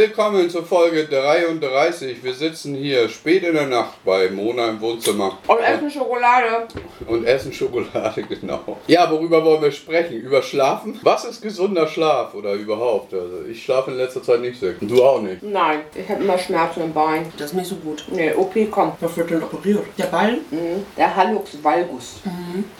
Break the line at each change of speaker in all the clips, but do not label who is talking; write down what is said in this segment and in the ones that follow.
Willkommen zur Folge 33. Wir sitzen hier spät in der Nacht bei Mona im Wohnzimmer
Und essen Schokolade.
und essen Schokolade, genau. Ja, worüber wollen wir sprechen? Über Schlafen? Was ist gesunder Schlaf oder überhaupt? Also ich schlafe in letzter Zeit nicht sehr. Du auch nicht.
Nein, ich habe immer Schmerzen im Bein.
Das ist nicht so gut.
Nee, OP kommt.
Was wird denn operiert? Der Ball?
Mhm. Der Hallux valgus.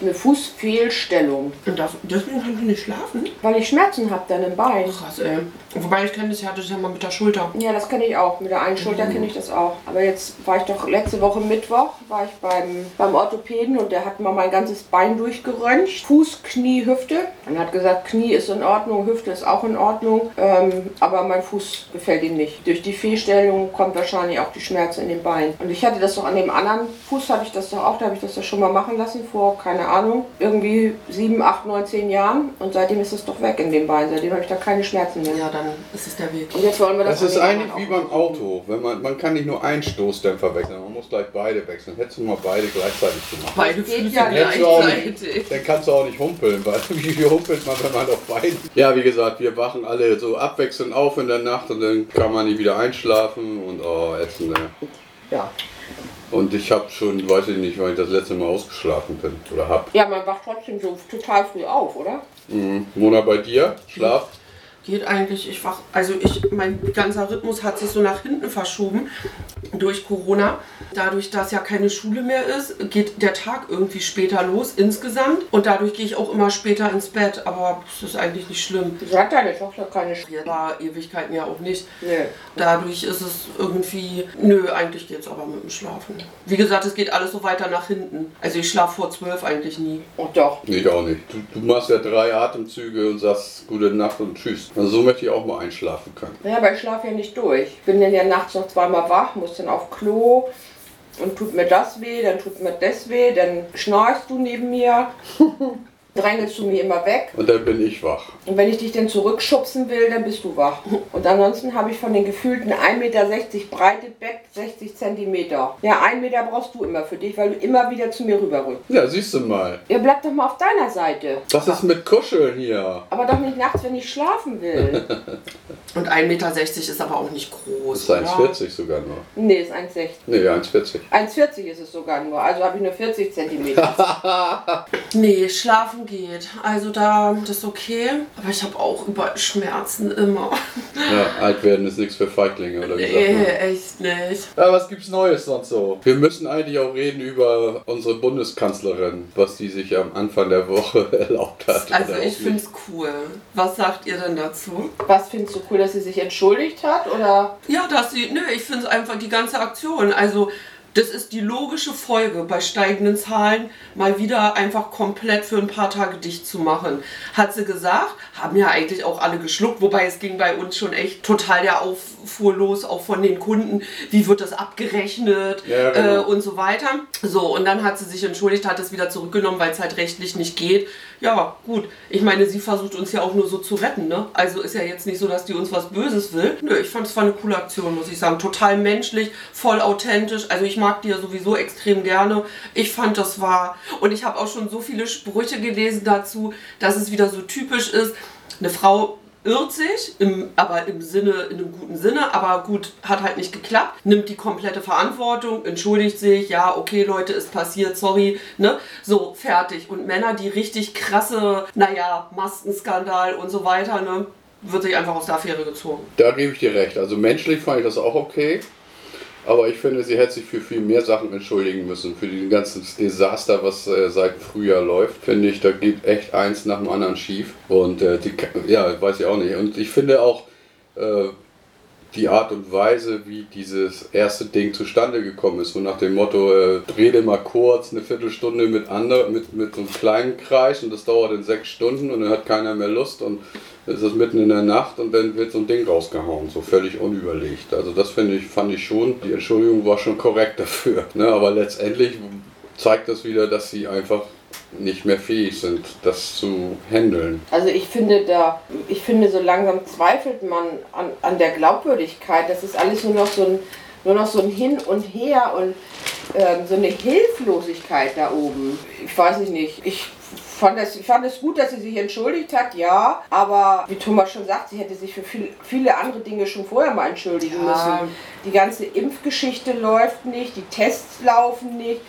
Eine Fußfehlstellung.
Und das, deswegen kannst du nicht schlafen?
Weil ich Schmerzen habe dann im Bein.
Krass, ey. Wobei ich kenne das ja, das ist ja mal mit der Schulter.
Ja, das kenne ich auch. Mit der einen Schulter kenne ich das auch. Aber jetzt war ich doch letzte Woche Mittwoch, war ich beim, beim Orthopäden und der hat mal mein ganzes Bein durchgeröntgt. Fuß, Knie, Hüfte. Und hat gesagt, Knie ist in Ordnung, Hüfte ist auch in Ordnung. Ähm, aber mein Fuß gefällt ihm nicht. Durch die Fehlstellung kommt wahrscheinlich auch die Schmerzen in den Beinen. Und ich hatte das doch an dem anderen Fuß, hatte ich das doch auch, da habe ich das doch schon mal machen lassen vor, keine Ahnung, irgendwie sieben, acht, neun, zehn Jahren. Und seitdem ist es doch weg in dem Bein. Seitdem habe ich da keine Schmerzen mehr.
Ja, dann ist es der Weg.
Und jetzt wollen wir das
Das ist eigentlich wie beim. Auto. Wenn man, man kann nicht nur einen Stoßdämpfer wechseln, man muss gleich beide wechseln. Hättest du mal beide gleichzeitig gemacht.
Beide
geht ja
gleichzeitig.
nicht, dann kannst du auch nicht humpeln, weil wie humpelt man, wenn man auf beiden. Ja, wie gesagt, wir wachen alle so abwechselnd auf in der Nacht und dann kann man nicht wieder einschlafen und oh, ätzend. ey.
Ja.
Und ich habe schon, weiß ich nicht, wann ich das letzte Mal ausgeschlafen bin oder hab.
ja, man wacht trotzdem so total früh auf, oder?
Mhm. Mona, bei dir? Schlaf?
Geht eigentlich, ich wach, also ich, mein ganzer Rhythmus hat sich so nach hinten verschoben durch Corona. Dadurch, dass ja keine Schule mehr ist, geht der Tag irgendwie später los insgesamt und dadurch gehe ich auch immer später ins Bett, aber es ist eigentlich nicht schlimm.
Wieso hat deine Tochter keine Schritte?
War Ewigkeiten ja auch nicht.
Nee.
Dadurch ist es irgendwie, nö, eigentlich geht es aber mit dem Schlafen. Wie gesagt, es geht alles so weiter nach hinten. Also ich schlafe vor zwölf eigentlich nie.
Oh doch.
Nee, ich auch nicht. Du, du machst ja drei Atemzüge und sagst gute Nacht und tschüss. Also so möchte ich auch mal einschlafen können.
Ja, aber ich schlafe ja nicht durch. Ich bin dann ja nachts noch zweimal wach, muss dann auf Klo und tut mir das weh, dann tut mir das weh, dann schnarchst du neben mir, drängelst du mir immer weg.
Und dann bin ich wach.
Und wenn ich dich dann zurückschubsen will, dann bist du wach. Und ansonsten habe ich von den gefühlten 1,60 Meter breite Bett 60 Zentimeter. Ja, 1 Meter brauchst du immer für dich, weil du immer wieder zu mir rüberrückst.
Ja, siehst du mal.
Ja, bleib doch mal auf deiner Seite.
Was ist mit Kuscheln hier?
Aber doch nicht nachts, wenn ich schlafen will.
Und 1,60 Meter ist aber auch nicht
Das
groß.
ist
oder?
1,40 sogar nur.
nee, ist 1,60.
Nee, 1,40.
1,40 ist es sogar nur. Also habe ich nur 40 Zentimeter.
Nee, schlafen geht. Also da, das ist okay. Aber ich habe auch überall Schmerzen immer.
Ja, alt werden ist nichts für Feiglinge, oder wie
Nee, echt nicht.
Ja, was gibt's Neues sonst so? Wir müssen eigentlich auch reden über unsere Bundeskanzlerin, was die sich am Anfang der Woche erlaubt hat.
Also ich finde es cool. Was sagt ihr denn dazu?
Was findest du cool, dass sie sich entschuldigt hat? Oder?
Ja, dass sie, nö, ich finde es einfach die ganze Aktion. Also, das ist die logische Folge bei steigenden Zahlen, mal wieder einfach komplett für ein paar Tage dicht zu machen. Hat sie gesagt, haben ja eigentlich auch alle geschluckt, wobei es ging bei uns schon echt total der Auffuhr los, auch von den Kunden. Wie wird das abgerechnet
Ja, genau.
äh, und so weiter. So, und dann hat sie sich entschuldigt, hat es wieder zurückgenommen, weil es halt rechtlich nicht geht. Ja, gut. Ich meine, sie versucht uns ja auch nur so zu retten, ne? Also ist ja jetzt nicht so, dass die uns was Böses will. Nö, ich fand es war eine coole Aktion, muss ich sagen. Total menschlich, voll authentisch. Also ich mag die ja sowieso extrem gerne. Ich fand das war. Und ich habe auch schon so viele Sprüche gelesen dazu, dass es wieder so typisch ist. Eine Frau irrt sich, im, aber im Sinne, in einem guten Sinne, aber gut, hat halt nicht geklappt, nimmt die komplette Verantwortung, entschuldigt sich, ja, okay, Leute, ist passiert, sorry, ne, so, fertig. Und Männer, die richtig krasse, naja, Maskenskandal und so weiter, ne, wird sich einfach aus der Affäre gezogen.
Da gebe ich dir recht. Also menschlich fand ich das auch okay. Aber ich finde, sie hätte sich für viel mehr Sachen entschuldigen müssen. Für dieses ganze Desaster, was äh, seit Frühjahr läuft, finde ich, da geht echt eins nach dem anderen schief. Und äh, die, ja, weiß ich auch nicht. Und ich finde auch äh, die Art und Weise, wie dieses erste Ding zustande gekommen ist, so nach dem Motto, äh, rede mal kurz eine Viertelstunde mit anderen, mit, mit so einem kleinen Kreis und das dauert in sechs Stunden und dann hat keiner mehr Lust und dann ist es mitten in der Nacht und dann wird so ein Ding rausgehauen, so völlig unüberlegt. Also das finde ich, fand ich schon, die Entschuldigung war schon korrekt dafür. Ne? Aber letztendlich zeigt das wieder, dass sie einfach nicht mehr fähig sind, das zu handeln.
Also ich finde da, ich finde so langsam zweifelt man an, an der Glaubwürdigkeit. Das ist alles nur noch so ein, nur noch so ein Hin und Her und ähm, so eine Hilflosigkeit da oben. Ich weiß nicht, ich fand es, ich fand es gut, dass sie sich entschuldigt hat, ja. Aber wie Thomas schon sagt, sie hätte sich für viel, viele andere Dinge schon vorher mal entschuldigen
Ja.
müssen. Die ganze Impfgeschichte läuft nicht, die Tests laufen nicht.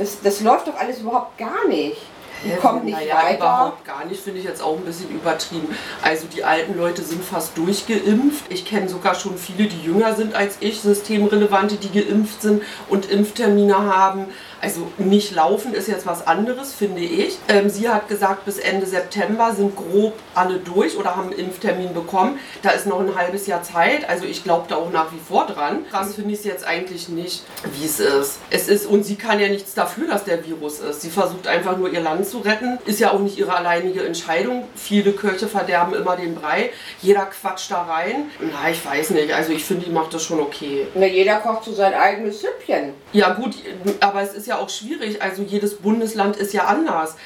Das, das läuft doch alles überhaupt gar nicht. Die kommt nicht
naja,
weiter.
überhaupt gar nicht, finde ich jetzt auch ein bisschen übertrieben. Also die alten Leute sind fast durchgeimpft. Ich kenne sogar schon viele, die jünger sind als ich, systemrelevante, die geimpft sind und Impftermine haben. Also nicht laufen ist jetzt was anderes, finde ich. Ähm, sie hat gesagt, bis Ende September sind grob alle durch oder haben einen Impftermin bekommen. Da ist noch ein halbes Jahr Zeit. Also ich glaube da auch nach wie vor dran. Krass finde ich es jetzt eigentlich nicht, wie es ist. Es ist, und sie kann ja nichts dafür, dass der Virus ist. Sie versucht einfach nur ihr Land zu retten. Ist ja auch nicht ihre alleinige Entscheidung. Viele Köche verderben immer den Brei. Jeder quatscht da rein. Na, ich weiß nicht. Also ich finde, die macht das schon okay.
Na, jeder kocht so sein eigenes Süppchen.
Ja gut, aber es ist ja auch schwierig. Also jedes Bundesland ist ja anders.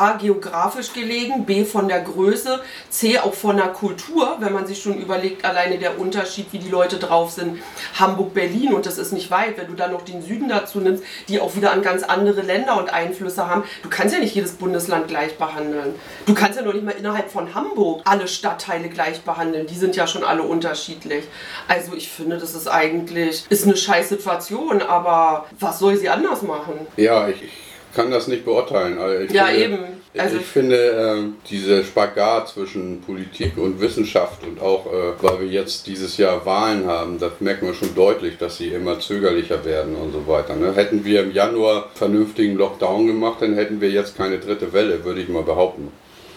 A, geografisch gelegen, B, von der Größe, C, auch von der Kultur, wenn man sich schon überlegt, alleine der Unterschied, wie die Leute drauf sind. Hamburg, Berlin und das ist nicht weit. Wenn du dann noch den Süden dazu nimmst, die auch wieder an ganz andere Länder und Einflüsse haben. Du kannst ja nicht jedes Bundesland gleich behandeln. Du kannst ja noch nicht mal innerhalb von Hamburg alle Stadtteile gleich behandeln. Die sind ja schon alle unterschiedlich. Also ich finde, das ist eigentlich, ist eine scheiß Situation, aber was soll sie anders machen?
Ja, ich, ich kann das nicht beurteilen. Also ich
Ja,
finde,
eben. Also-
ich finde, ähm, diese Spagat zwischen Politik und Wissenschaft und auch, äh, weil wir jetzt dieses Jahr Wahlen haben, das merken wir schon deutlich, dass sie immer zögerlicher werden und so weiter. Ne? Hätten wir im Januar vernünftigen Lockdown gemacht, dann hätten wir jetzt keine dritte Welle, würde ich mal behaupten.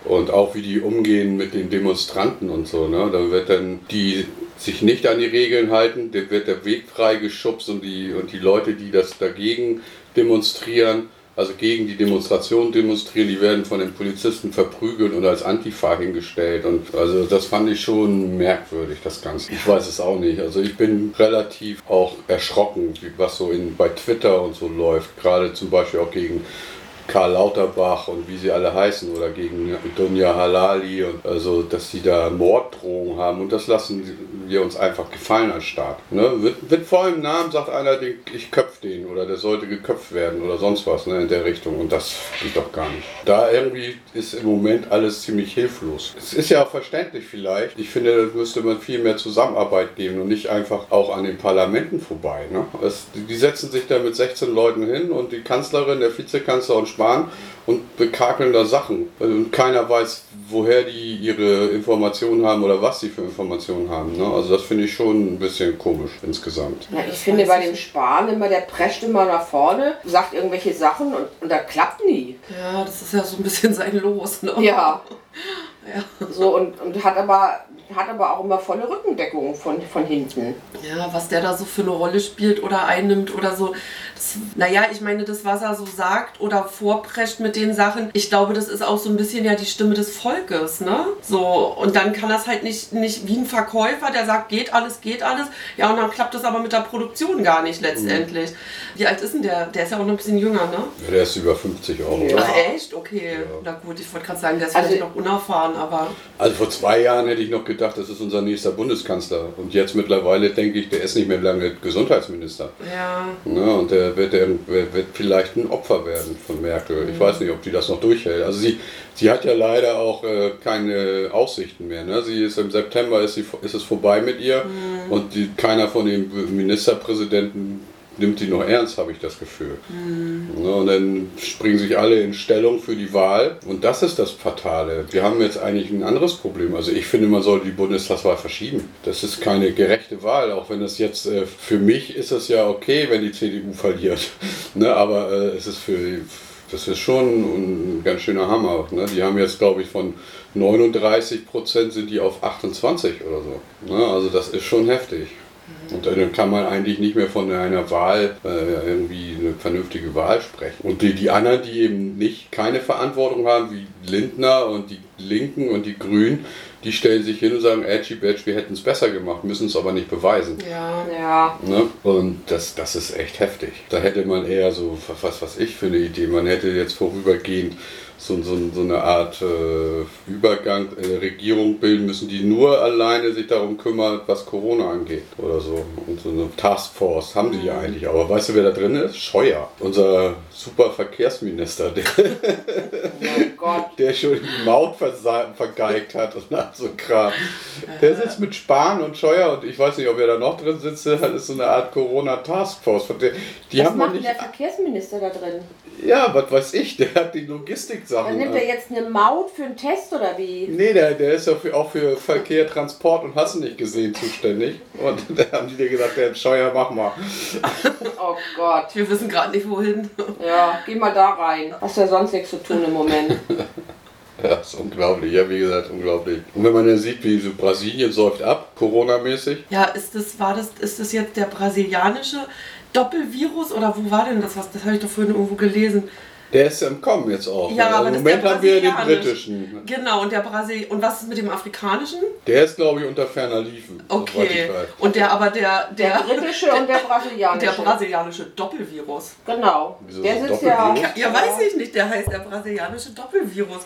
Und auch wie die umgehen mit den Demonstranten und so. Ne? Da wird dann die sich nicht an die Regeln halten, da wird der Weg freigeschubst und die, und die Leute, die das dagegen demonstrieren, also gegen die Demonstration demonstrieren, die werden von den Polizisten verprügelt und als Antifa hingestellt. Und also das fand ich schon merkwürdig, das Ganze. Ich weiß es auch nicht. Also ich bin relativ auch erschrocken, was so in, bei Twitter und so läuft. Gerade zum Beispiel auch gegen Karl Lauterbach und wie sie alle heißen oder gegen Dunja Halali und also dass sie da Morddrohungen haben und das lassen wir uns einfach gefallen als Staat. Ne? Wird, wird vor allem Namen sagt einer, den- ich köpf den oder der sollte geköpft werden oder sonst was ne, in der Richtung und das geht doch gar nicht. Da irgendwie ist im Moment alles ziemlich hilflos. Es ist ja auch verständlich vielleicht. Ich finde, da müsste man viel mehr Zusammenarbeit geben und nicht einfach auch an den Parlamenten vorbei. Ne? Es, die setzen sich da mit 16 Leuten hin und die Kanzlerin, der Vizekanzler und Spahn und bekakeln da Sachen. Und keiner weiß, woher die ihre Informationen haben oder was sie für Informationen haben. Ne? Also das finde ich schon ein bisschen komisch insgesamt.
Na, ich finde bei dem Spahn immer, der prescht immer nach vorne, sagt irgendwelche Sachen und, und das klappt nie.
Ja, das ist ja so ein bisschen sein Los, ne?
Ja.
Ja.
So und, und hat aber hat aber auch immer volle Rückendeckung von, von hinten.
Ja, was der da so für eine Rolle spielt oder einnimmt oder so. Das, naja, ich meine, das, was er so sagt oder vorprescht mit den Sachen, ich glaube, das ist auch so ein bisschen ja die Stimme des Volkes, ne? So, und dann kann das halt nicht, nicht wie ein Verkäufer, der sagt, geht alles, geht alles. Ja, und dann klappt das aber mit der Produktion gar nicht letztendlich. Wie alt ist denn der? Der ist ja auch noch ein bisschen jünger, ne?
Ja, der ist über 50 auch,
Ja.
oder?
Ach echt? Okay. Na gut, ich wollte gerade sagen, der ist
Also-
vielleicht noch unerfahren, aber.
Also vor zwei Jahren hätte ich noch gedacht, das ist unser nächster Bundeskanzler. Und jetzt mittlerweile denke ich, der ist nicht mehr lange Gesundheitsminister.
Ja.
Ne, und der wird, der wird vielleicht ein Opfer werden von Merkel. Ich weiß nicht, ob die das noch durchhält. Also sie, sie hat ja leider auch äh, keine Aussichten mehr. Ne? Sie ist im September ist, sie, ist es vorbei mit ihr und die, keiner von den Ministerpräsidenten nimmt die noch ernst, habe ich das Gefühl. Ne, und dann springen sich alle in Stellung für die Wahl. Und das ist das Fatale. Wir haben jetzt eigentlich ein anderes Problem. Also ich finde, man sollte die Bundestagswahl verschieben. Das ist keine gerechte Wahl, auch wenn das jetzt äh, für mich ist es ja okay, wenn die CDU verliert. ne, aber äh, es ist für das ist schon ein ganz schöner Hammer. Ne? Die haben jetzt, glaube ich, von 39 Prozent sind die auf 28 oder so. Ne? Also das ist schon heftig. Und dann kann man eigentlich nicht mehr von einer Wahl, äh, irgendwie eine vernünftige Wahl sprechen. Und die, die anderen, die eben nicht keine Verantwortung haben, wie Lindner und die Linken und die Grünen, die stellen sich hin und sagen, Edgy Badge, wir hätten es besser gemacht, müssen es aber nicht beweisen.
Ja.
Ja.
Ne? Und das, das ist echt heftig. Da hätte man eher so, was was ich für eine Idee, man hätte jetzt vorübergehend so, so, so eine Art äh, Übergang, äh, Regierung bilden müssen, die nur alleine sich darum kümmert, was Corona angeht oder so. Und so eine Taskforce haben die ja eigentlich. Aber weißt du, wer da drin ist? Scheuer, unser super Verkehrsminister, der,
Oh
der schon die Maut vergeigt hat und all so Kram. Der sitzt mit Spahn und Scheuer und ich weiß nicht, ob er da noch drin sitzt. Das ist so eine Art Corona-Taskforce.
Was macht denn der Verkehrsminister da drin?
Ja, was weiß ich, der hat die
Dann
Logistik-Sachen.
nimmt er jetzt eine Maut für einen Test oder wie?
Nee, der, der ist ja für, auch für Verkehr, Transport und hast du nicht gesehen zuständig. Und da haben die dir gesagt, der Scheuer, mach mal.
Oh Gott.
Wir wissen gerade nicht wohin.
Ja, geh mal da rein. Hast ja sonst nichts zu tun im Moment.
Ja, ist unglaublich, ja, wie gesagt, unglaublich. Und wenn man dann sieht, wie so Brasilien säuft ab, Corona-mäßig.
Ja, ist das, war das, ist das jetzt der brasilianische Doppelvirus oder wo war denn das? Was, das habe ich doch vorhin irgendwo gelesen.
Der ist im Kommen jetzt auch.
Ja, aber
Im
das ist
Moment
der
haben wir den britischen.
Genau, und der Brasil und was ist mit dem afrikanischen?
Der ist, glaube ich, unter ferner Liefen.
Okay.
ich weiß.
Und der aber der
Der
der
britische und der brasilianische.
der brasilianische Doppelvirus.
Genau.
Wieso
Der sitzt ja.
Ja, weiß ich nicht, der heißt der brasilianische Doppelvirus.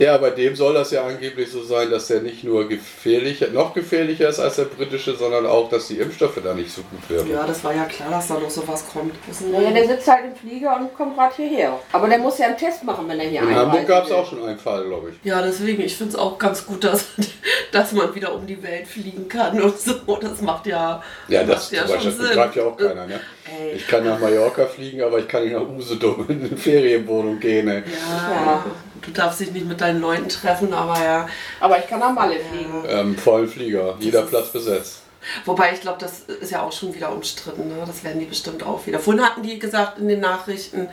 Ja, bei dem soll das ja angeblich so sein, dass der nicht nur gefährlicher, noch gefährlicher ist als der britische, sondern auch, dass die Impfstoffe da nicht so gut werden.
Ja, das war ja klar, dass da noch sowas kommt.
Naja, der sitzt halt im Flieger und kommt gerade hierher. Aber der muss ja einen Test machen, wenn er hier
In
einreisen
Hamburg gab es auch schon einen Fall, glaube ich.
Ja, deswegen, ich finde es auch ganz gut, dass, dass man wieder um die Welt fliegen kann und so. Das macht ja,
Ja, das
macht ja
zum Beispiel
schon
das
Sinn.
begreift ja auch keiner. Ne?
Ey.
Ich kann nach Mallorca fliegen, aber ich kann nicht nach Usedom in eine Ferienwohnung gehen. Ne?
Ja,
Ja.
Du darfst dich nicht mit deinen Leuten treffen, aber ja.
Aber ich kann nach Malle fliegen.
Ähm, vollen Flieger, jeder Platz besetzt.
Wobei ich glaube, das ist ja auch schon wieder umstritten. Ne? Das werden die bestimmt auch wieder. Vorhin hatten die gesagt in den Nachrichten,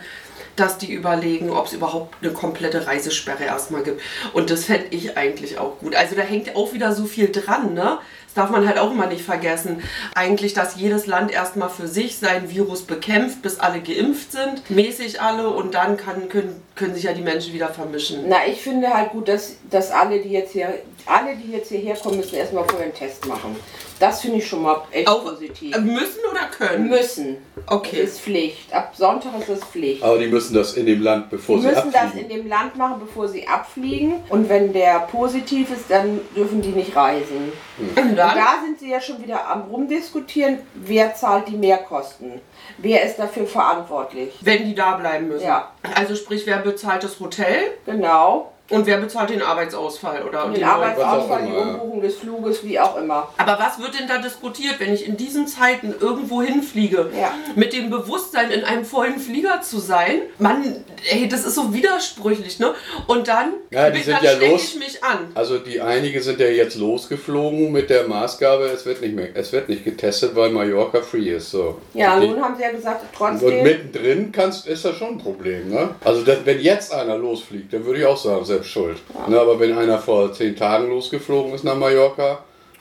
dass die überlegen, ob es überhaupt eine komplette Reisesperre erstmal gibt. Und das fände ich eigentlich auch gut. Also da hängt auch wieder so viel dran, ne? Das darf man halt auch immer nicht vergessen. Eigentlich, dass jedes Land erstmal für sich sein Virus bekämpft, bis alle geimpft sind, mäßig alle, und dann kann, können, können sich ja die Menschen wieder vermischen.
Na, ich finde halt gut, dass, dass alle, die jetzt hier, alle, die jetzt hierher kommen, müssen erstmal vorher einen Test machen. Das finde ich schon mal echt
Auch
positiv.
müssen oder können?
Müssen.
Okay.
Es ist Pflicht. Ab Sonntag ist es Pflicht.
Aber die müssen das in dem Land, bevor
Die
sie
müssen das in
abfliegen.
dem Land machen, bevor sie abfliegen. Und wenn der positiv ist, dann dürfen die nicht reisen.
Und
Und
dann?
da sind sie ja schon wieder am rumdiskutieren, wer zahlt die Mehrkosten. Wer ist dafür verantwortlich?
Wenn die da bleiben müssen.
Ja.
Also sprich, wer bezahlt das Hotel
Genau.
Und wer bezahlt den Arbeitsausfall oder
Und
die
den
neuen-
Arbeitsausfall, die. Umbuchung des Fluges, wie auch immer.
Aber was wird denn da diskutiert, wenn ich in diesen Zeiten irgendwo hinfliege,
Ja.
mit dem Bewusstsein in einem vollen Flieger zu sein? Mann, ey, das ist so widersprüchlich, ne? Und dann,
Ja, die
dann
sind ja los.
ich mich an.
Also die einige sind ja jetzt losgeflogen mit der Maßgabe, es wird nicht mehr, es wird nicht getestet, weil Mallorca free ist. So.
Ja,
Die-
nun haben sie ja gesagt,
und
trotzdem.
mittendrin kannst, ist das schon ein Problem. Ne? Also das, wenn jetzt einer losfliegt, dann würde ich auch sagen, selbst schuld. Ne, aber wenn einer vor zehn Tagen losgeflogen ist nach Mallorca,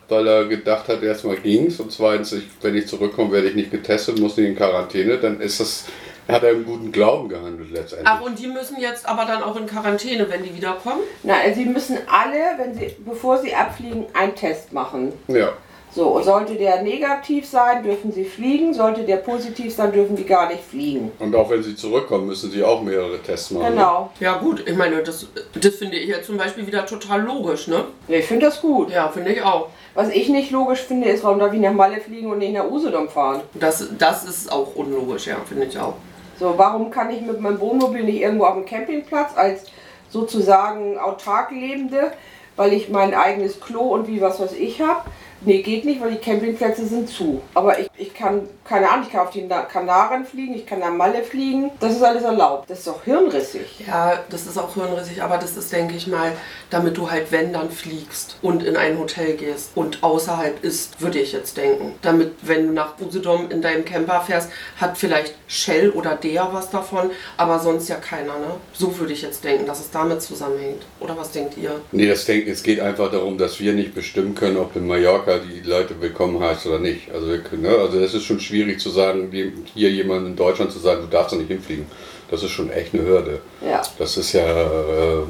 weil er gedacht hat, erstmal ging's und zweitens, ich, wenn ich zurückkomme, werde ich nicht getestet, muss nicht in Quarantäne, dann ist das, hat er im guten Glauben gehandelt letztendlich.
Ach, und die müssen jetzt aber dann auch in Quarantäne, wenn die wiederkommen?
Na, sie müssen alle, wenn sie, bevor sie abfliegen, einen Test machen.
Ja.
So, und sollte der negativ sein, dürfen sie fliegen. Sollte der positiv sein, dürfen die gar nicht fliegen.
Und auch wenn sie zurückkommen, müssen sie auch mehrere Tests machen. ne?
Genau.
Ja gut, ich meine, das, das finde ich ja zum Beispiel wieder total logisch, ne?
Ich finde das gut.
Ja, finde ich auch.
Was ich nicht logisch finde, ist, warum darf ich nach Malle fliegen und nicht nach Usedom fahren?
Das, das ist auch unlogisch, ja, finde ich auch.
So, warum kann ich mit meinem Wohnmobil nicht irgendwo auf dem Campingplatz als sozusagen autark Lebende, weil ich mein eigenes Klo und wie was weiß ich habe? Nee, geht nicht, weil die Campingplätze sind zu. Aber ich, ich kann, keine Ahnung, ich kann auf die Na- Kanaren fliegen, ich kann nach Malle fliegen. Das ist alles erlaubt. Das ist doch hirnrissig.
Ja, das ist auch hirnrissig, aber das ist, denke ich mal, damit du halt, wenn dann fliegst und in ein Hotel gehst und außerhalb ist, würde ich jetzt denken. Damit, wenn du nach Usedom in deinem Camper fährst, hat vielleicht Shell oder der was davon, aber sonst ja keiner, ne? So würde ich jetzt denken, dass es damit zusammenhängt. Oder was denkt ihr?
Nee, das denk, es geht einfach darum, dass wir nicht bestimmen können, ob in Mallorca die Leute willkommen heißt oder nicht. Also, ne? also es ist schon schwierig zu sagen, hier jemand in Deutschland zu sagen, du darfst da nicht hinfliegen. Das ist schon echt eine Hürde.
Ja.
Das ist ja äh,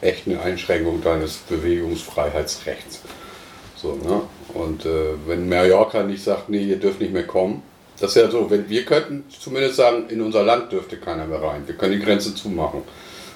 echt eine Einschränkung deines Bewegungsfreiheitsrechts. So, ne? Und äh, wenn Mallorca nicht sagt, nee, ihr dürft nicht mehr kommen, das ist ja so, wenn wir könnten zumindest sagen, in unser Land dürfte keiner mehr rein. Wir können die Grenze zumachen.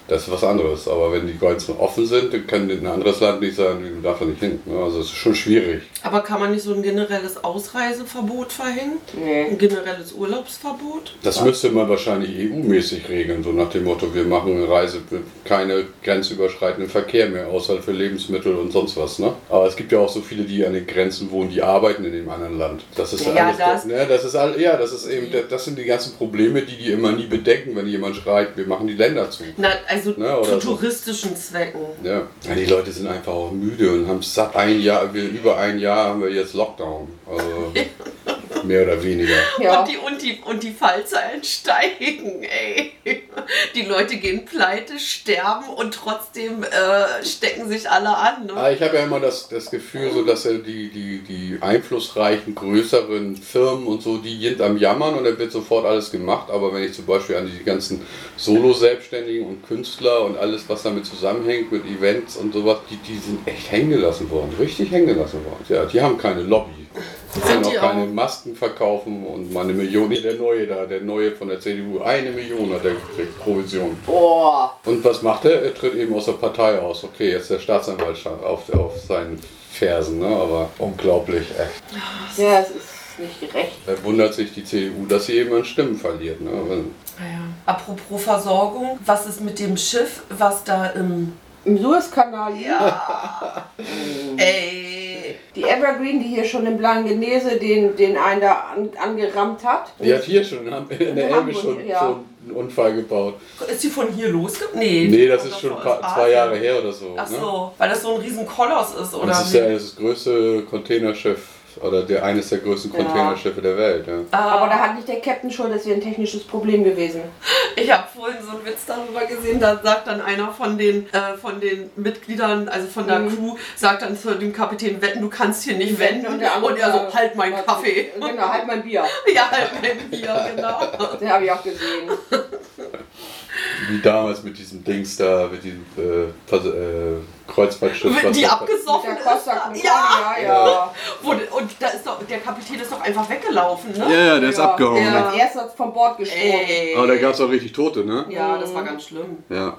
Das ist was anderes. Aber wenn die Grenzen offen sind, dann kann ein anderes Land nicht sagen, du darfst da nicht hin. Ne? Also es ist schon schwierig.
Aber kann man nicht so ein generelles Ausreiseverbot verhängen?
Nee.
Ein generelles Urlaubsverbot?
Das müsste man wahrscheinlich EU-mäßig regeln, so nach dem Motto, wir machen Reise, keine grenzüberschreitenden Verkehr mehr, außer für Lebensmittel und sonst was. Ne? Aber es gibt ja auch so viele, die an den Grenzen wohnen, die arbeiten in dem anderen Land. Das ist
Ja,
alles,
das-
ne, das ist all, ja, das ist eben, das sind die ganzen Probleme, die die immer nie bedenken, wenn jemand schreit, wir machen die Länder zu.
Na, also
oder
zu
so.
touristischen Zwecken.
Ja. ja, die Leute sind einfach auch müde und haben satt ein Jahr, wir, über ein Jahr haben wir jetzt Lockdown. Also mehr oder weniger.
Ja.
Und, die, und, die, und die Fallzahlen steigen, ey. Die Leute gehen pleite, sterben und trotzdem äh, stecken sich alle an. Ne?
Ah, ich habe ja immer das, das Gefühl, so dass er die, die, die einflussreichen, größeren Firmen und so, die sind am Jammern und dann wird sofort alles gemacht. Aber wenn ich zum Beispiel an die ganzen Solo-Selbstständigen und Künstler und alles, was damit zusammenhängt, mit Events und sowas, die, die sind echt hängen gelassen worden, richtig hängen gelassen worden. Ja, die haben keine Lobby. Die können
die
auch keine? Masken verkaufen und mal eine Million. Nee, Der neue da, der neue von der CDU, eine Million hat er gekriegt, Provision.
Boah.
Und was macht er? Er tritt eben aus der Partei aus. Okay, jetzt der Staatsanwalt stand auf, auf seinen Fersen, ne? aber unglaublich, echt.
Ja, es ist nicht gerecht.
Da wundert sich die CDU, dass sie eben an Stimmen verliert. Ne?
Naja. Apropos Versorgung, was ist mit dem Schiff, was da im.
Im Suezkanal hier,
Ja. Ey.
Die Evergreen, die hier schon in Blangenese den, den einen da an, angerammt hat.
Die hat hier schon in der Elbe schon,
ja.
schon einen Unfall gebaut.
Ist sie von hier losgegangen? Nee.
Nee,
die
das ist schon paar, zwei. Jahre her oder so.
Ach
Ne?
so, weil das so ein riesen Koloss ist, oder?
das ist ja das größte Containerschiff oder der, eines der größten
Ja.
Containerschiffe der Welt. Ja.
Ah.
Aber da hat nicht der Captain schuld, das wäre ein technisches Problem gewesen.
Ich habe vorhin so einen Witz darüber gesehen, da sagt dann einer von den, äh, von den Mitgliedern, also von der
Mhm.
Crew, sagt dann zu dem Kapitän, wetten, du kannst hier nicht
Wetten
wenden. Und,
der andere
er so,
sagt,
halt meinen
was-
Kaffee.
Genau, halt mein Bier.
ja, halt mein Bier, genau.
Den habe ich auch gesehen.
Wie damals mit diesem Dings da, mit diesem äh, äh, Kreuzfahrtschiff.
Die
da-
abgesoffen ist.
Concordia,
Ja.
ja.
Wo, und da ist doch, der Kapitän ist doch einfach weggelaufen, ne?
Ja, ja, der ist
Ja.
abgehauen.
Ja.
Ne?
Als erster vom Bord gesprungen.
Ey.
Aber da gab es auch richtig Tote, ne?
Ja, das war ganz schlimm.
Ja.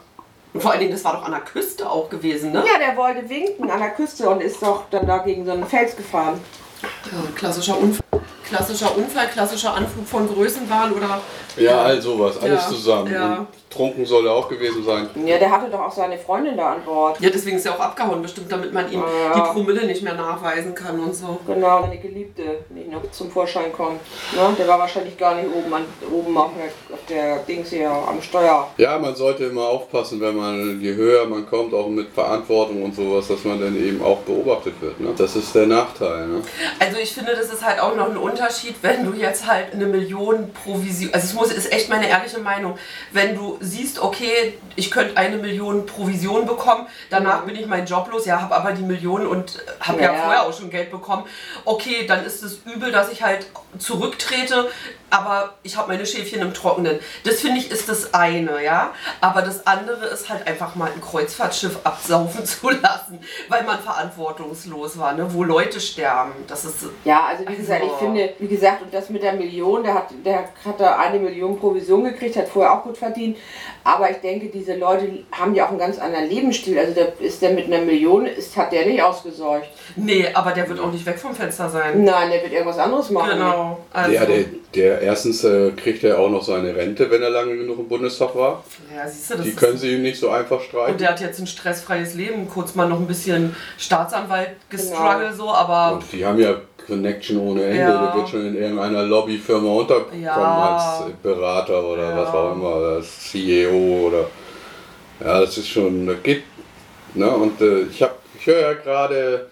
Und vor allen Dingen, das war doch an der Küste auch gewesen, ne?
Ja, der wollte winken an der Küste und ist doch dann da gegen so einen Fels gefahren.
Ja, klassischer Unfall. Klassischer Unfall, klassischer Anflug von Größenwahn oder.
Ja, all sowas, alles
Ja,
zusammen.
ja.
Und trunken soll er auch gewesen sein.
Ja, der hatte doch auch seine Freundin da an Bord.
Ja, deswegen ist er auch abgehauen, bestimmt, damit man ihm
Ja.
die Promille nicht mehr nachweisen kann und so.
Genau, seine Geliebte nicht noch zum Vorschein kommt. Ne? Der war wahrscheinlich gar nicht oben, an, oben auf, der, auf der Dings hier am Steuer.
Ja, man sollte immer aufpassen, wenn man, je höher man kommt, auch mit Verantwortung und sowas, dass man dann eben auch beobachtet wird. Ne? Das ist der Nachteil. Ne?
Also ich finde, das ist halt auch noch ein Unterschied, wenn du jetzt halt eine Million Provision, also es muss, ist echt meine ehrliche Meinung, wenn du siehst, okay, ich könnte eine Million Provision bekommen, danach bin ich mein Job los, ja, habe aber die Million und habe ja.
Ja.
vorher auch schon Geld bekommen, okay, dann ist es übel, dass ich halt zurücktrete, aber ich habe meine Schäfchen im Trockenen. Das finde ich ist das eine, ja. Aber das andere ist halt einfach mal ein Kreuzfahrtschiff absaufen zu lassen, weil man verantwortungslos war, ne? wo Leute sterben. Das ist
Ja, also wie gesagt, ich
Also-
finde, wie gesagt, und das mit der Million, der hat, der hat da eine Million Provision gekriegt, hat vorher auch gut verdient. Aber ich denke, diese Leute haben ja auch einen ganz anderen Lebensstil. Also der ist der mit einer Million, ist, hat der nicht ausgeseucht.
Nee, aber der wird auch nicht weg vom Fenster sein.
Nein, der wird irgendwas anderes machen.
Genau. Also,
Ja, der, der erstens äh, kriegt er auch noch seine Rente, wenn er lange genug im Bundestag war.
ja, siehst du, das
Die
ist-
können sie ihm nicht so einfach
Und
streichen.
der hat jetzt ein stressfreies Leben. Kurz mal noch ein bisschen Staatsanwalt gestruggelt, so, aber
Und die haben ja Connection ohne Ende.
Ja.
Der wird schon in irgendeiner Lobbyfirma unterkommen
Ja.
als Berater oder
Ja.
was auch immer, als CEO oder. Ja, das ist schon, das geht. Ne? Und äh, ich, hab, ich höre ja gerade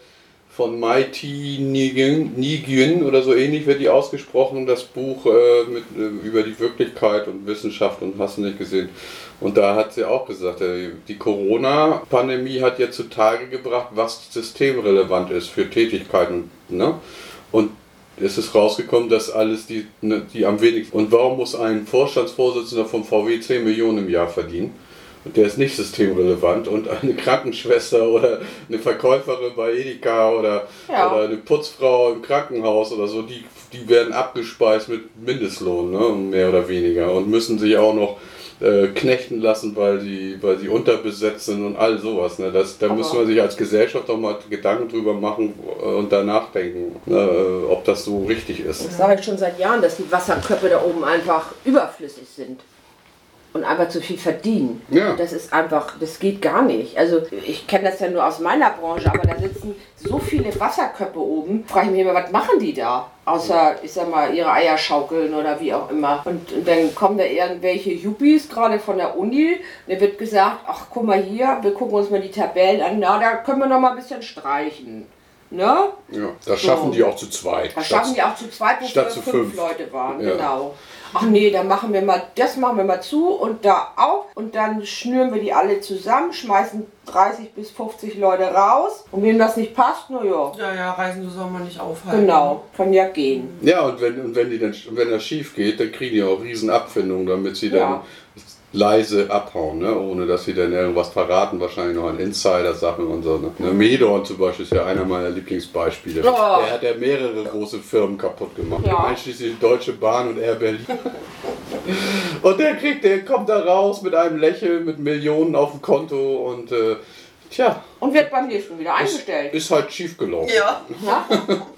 von Mighty Nguyen oder so ähnlich wird die ausgesprochen, das Buch äh, mit, äh, über die Wirklichkeit und Wissenschaft und hast du nicht gesehen. Und da hat sie auch gesagt, äh, die Corona-Pandemie hat jetzt zutage gebracht, was systemrelevant ist für Tätigkeiten. Ne? Und es ist rausgekommen, dass alles die, ne, die am wenigsten. Und warum muss ein Vorstandsvorsitzender vom VW 10 Millionen im Jahr verdienen? Der ist nicht systemrelevant und eine Krankenschwester oder eine Verkäuferin bei Edeka oder,
Ja.
oder eine Putzfrau im Krankenhaus oder so, die, die werden abgespeist mit Mindestlohn, ne, mehr oder weniger und müssen sich auch noch äh, knechten lassen, weil sie, weil sie unterbesetzt sind und all sowas. Ne? Das, da
Aber-
muss man sich als Gesellschaft auch mal Gedanken drüber machen äh, und danach denken, ne, äh, ob das so richtig ist.
Das sage ich schon seit Jahren, dass die Wasserköpfe da oben einfach überflüssig sind. Und einfach zu viel verdienen.
Ja.
Das ist einfach, das geht gar nicht. Also ich kenne das ja nur aus meiner Branche, aber da sitzen so viele Wasserköpfe oben. Frage ich mich immer, was machen die da? Außer, ich sag mal, ihre Eier schaukeln oder wie auch immer. Und, und dann kommen da irgendwelche Yuppies, gerade von der Uni. Da wird gesagt, ach guck mal hier, wir gucken uns mal die Tabellen an. Na, da können wir noch mal ein bisschen streichen. Ne?
Ja, das schaffen die auch zu zweit.
Da schaffen die auch zu zweit, wo
statt zu
fünf
fünf.
Leute waren.
Ja.
Genau. Ach nee, dann machen wir mal, das machen wir mal zu und da auch. Und dann schnüren wir die alle zusammen, schmeißen 30 bis 50 Leute raus. Und wem das nicht passt, na ja,
Ja, ja, Reisende soll man nicht aufhalten.
genau, kann ja gehen.
Ja, und wenn, und wenn, die dann, wenn das schief geht, dann kriegen die auch riesen Abfindungen, damit sie dann
Ja.
Leise abhauen, ne? ohne dass sie dann irgendwas verraten, wahrscheinlich noch an Insider-Sachen und so. Ne? Ne, Medorn zum Beispiel ist ja einer meiner Lieblingsbeispiele.
Oh.
Der hat ja mehrere große Firmen kaputt gemacht,
Ja.
einschließlich die Deutsche Bahn und Air Berlin. und der kriegt, der kommt da raus mit einem Lächeln, mit Millionen auf dem Konto und äh, tja,
Und wird beim nächsten wieder eingestellt.
ist halt schief gelaufen.
Ja.
Ja?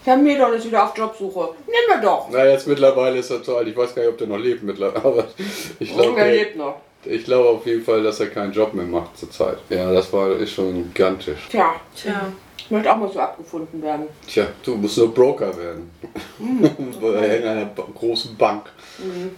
Herr Medon ist wieder auf Jobsuche. Nehmen wir doch.
Na, jetzt mittlerweile ist er zu alt. Ich weiß gar nicht, ob der noch lebt mittlerweile. Aber ich glaube, der-
lebt noch.
Ich glaube auf jeden Fall, dass er keinen Job mehr macht zurzeit. Ja, das war, ist schon gigantisch.
Tja,
Tja.
ich möchte auch mal so abgefunden werden.
Tja, du musst nur Broker werden. Bei einer ba- großen Bank.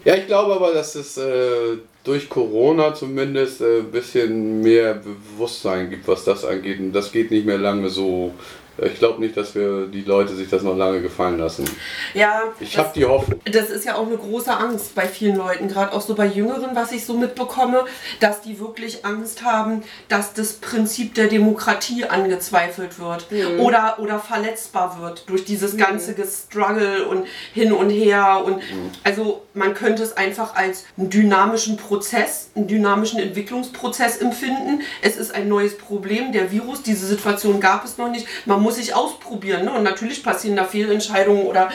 Ja, ich glaube aber, dass es äh, durch Corona zumindest äh, ein bisschen mehr Bewusstsein gibt, was das angeht. Und das geht nicht mehr lange so. Ich glaube nicht, dass wir die Leute sich das noch lange gefallen lassen.
Ja,
Ich habe die Hoffnung.
Das ist ja auch eine große Angst bei vielen Leuten, gerade auch so bei Jüngeren, was ich so mitbekomme, dass die wirklich Angst haben, dass das Prinzip der Demokratie angezweifelt wird oder, oder verletzbar wird durch dieses ganze Gestruggle und hin und her. Und also man könnte es einfach als einen dynamischen Prozess, einen dynamischen Entwicklungsprozess empfinden. Es ist ein neues Problem, der Virus, diese Situation gab es noch nicht. Man muss sich ausprobieren. Ne? Und natürlich passieren da Fehlentscheidungen oder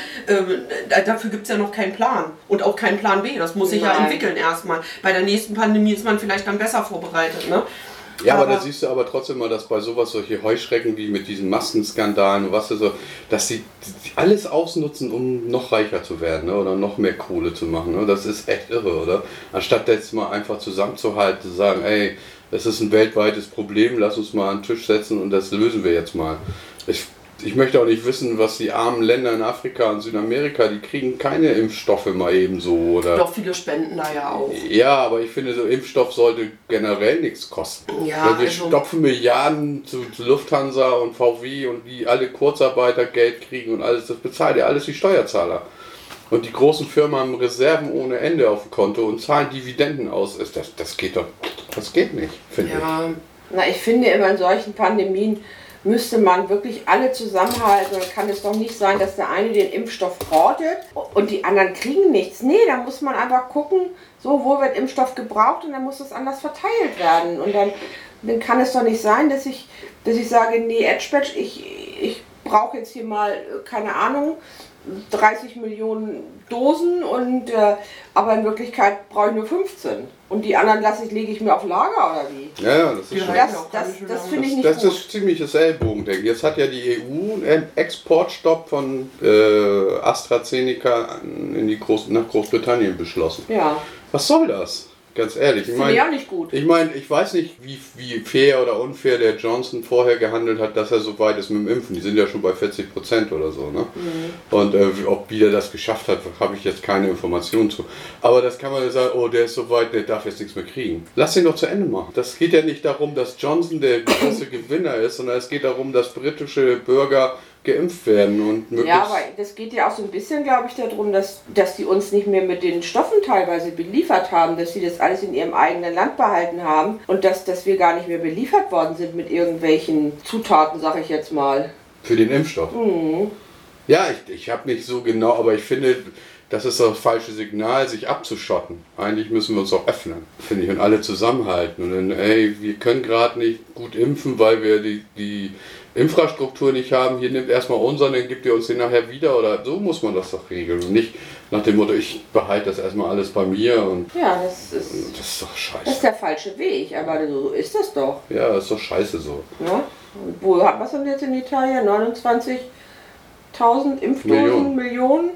da- dafür gibt es ja noch keinen Plan. Und auch keinen Plan B. Das muss sich ja entwickeln erstmal. Bei der nächsten Pandemie ist man vielleicht dann besser vorbereitet. Ne?
Ja, aber,
Aber-
da siehst du aber trotzdem mal, dass bei sowas solche Heuschrecken wie mit diesen Maskenskandalen und was so, dass sie alles ausnutzen, um noch reicher zu werden ne? oder noch mehr Kohle zu machen. Ne? Das ist echt irre, oder? Anstatt jetzt mal einfach zusammenzuhalten, zu sagen, ey, das ist ein weltweites Problem, lass uns mal an den Tisch setzen und das lösen wir jetzt mal. Ich, ich möchte auch nicht wissen, was die armen Länder in Afrika und Südamerika, die kriegen keine Impfstoffe mal eben so. Oder?
Doch viele spenden da ja auch.
Ja, aber ich finde, so Impfstoff sollte generell nichts kosten.
Ja,
Weil wir
also-
stopfen Milliarden zu, Lufthansa und VW und die alle Kurzarbeiter Geld kriegen und alles, das bezahlt ja alles die Steuerzahler. Und die großen Firmen haben Reserven ohne Ende auf dem Konto und zahlen Dividenden aus. Das, das, geht doch, das geht nicht, finde
Ja,
Na, ich finde immer in solchen Pandemien müsste man wirklich alle zusammenhalten. Dann kann es doch nicht sein, dass der eine den Impfstoff hortet und die anderen kriegen nichts. Nee, da muss man einfach gucken, so wo wird Impfstoff gebraucht und dann muss es anders verteilt werden. Und dann, dann kann es doch nicht sein, dass ich, dass ich sage, nee, Edgepatch, ich, ich brauche jetzt hier mal, keine Ahnung, 30 Millionen Dosen und äh, aber in Wirklichkeit brauche ich nur 15. Und die anderen lasse ich, lege ich mir auf Lager oder wie?
Ja, ja, das ist schon.
Das, das, das finde ich
Das,
nicht
das
gut.
ist ziemliches Ellbogendenken. Jetzt hat ja die EU einen Exportstopp von äh, AstraZeneca in die Groß nach Großbritannien beschlossen.
Ja,
Was soll das? Ganz ehrlich. Ich meine,
nicht gut.
ich, mein, ich weiß nicht, wie, wie fair oder unfair der Johnson vorher gehandelt hat, dass er so weit ist mit dem Impfen. Die sind ja schon bei 40 Prozent oder so. Ne? Und äh, ob wie der das geschafft hat, habe ich jetzt keine Informationen zu. Aber das kann man ja sagen, oh, der ist so weit, der darf jetzt nichts mehr kriegen. Lass ihn doch zu Ende machen. Das geht ja nicht darum, dass Johnson der große Gewinner ist, sondern es geht darum, dass britische Bürger geimpft werden und möglichst...
Ja, aber das geht ja auch so ein bisschen, glaube ich, darum, dass, dass die uns nicht mehr mit den Stoffen teilweise beliefert haben, dass sie das alles in ihrem eigenen Land behalten haben und dass, dass wir gar nicht mehr beliefert worden sind mit irgendwelchen Zutaten, sag ich jetzt mal.
Für den Impfstoff. Ja, ich, ich habe nicht so genau, aber ich finde, das ist das falsche Signal, sich abzuschotten. Eigentlich müssen wir uns auch öffnen, finde ich, und alle zusammenhalten. Und dann, ey, wir können gerade nicht gut impfen, weil wir die, die Infrastruktur nicht haben. Hier nimmt erstmal unseren, dann gibt ihr uns den nachher wieder. Oder so muss man das doch regeln. Und nicht nach dem Motto, ich behalte das erstmal alles bei mir. Und
Ja, das ist,
das ist doch scheiße.
das ist der falsche Weg, aber so ist das doch.
Ja, das ist doch scheiße so.
Ne? Und wo hat was denn jetzt in Italien? 29.000 Impfdosen,
Millionen.
Millionen,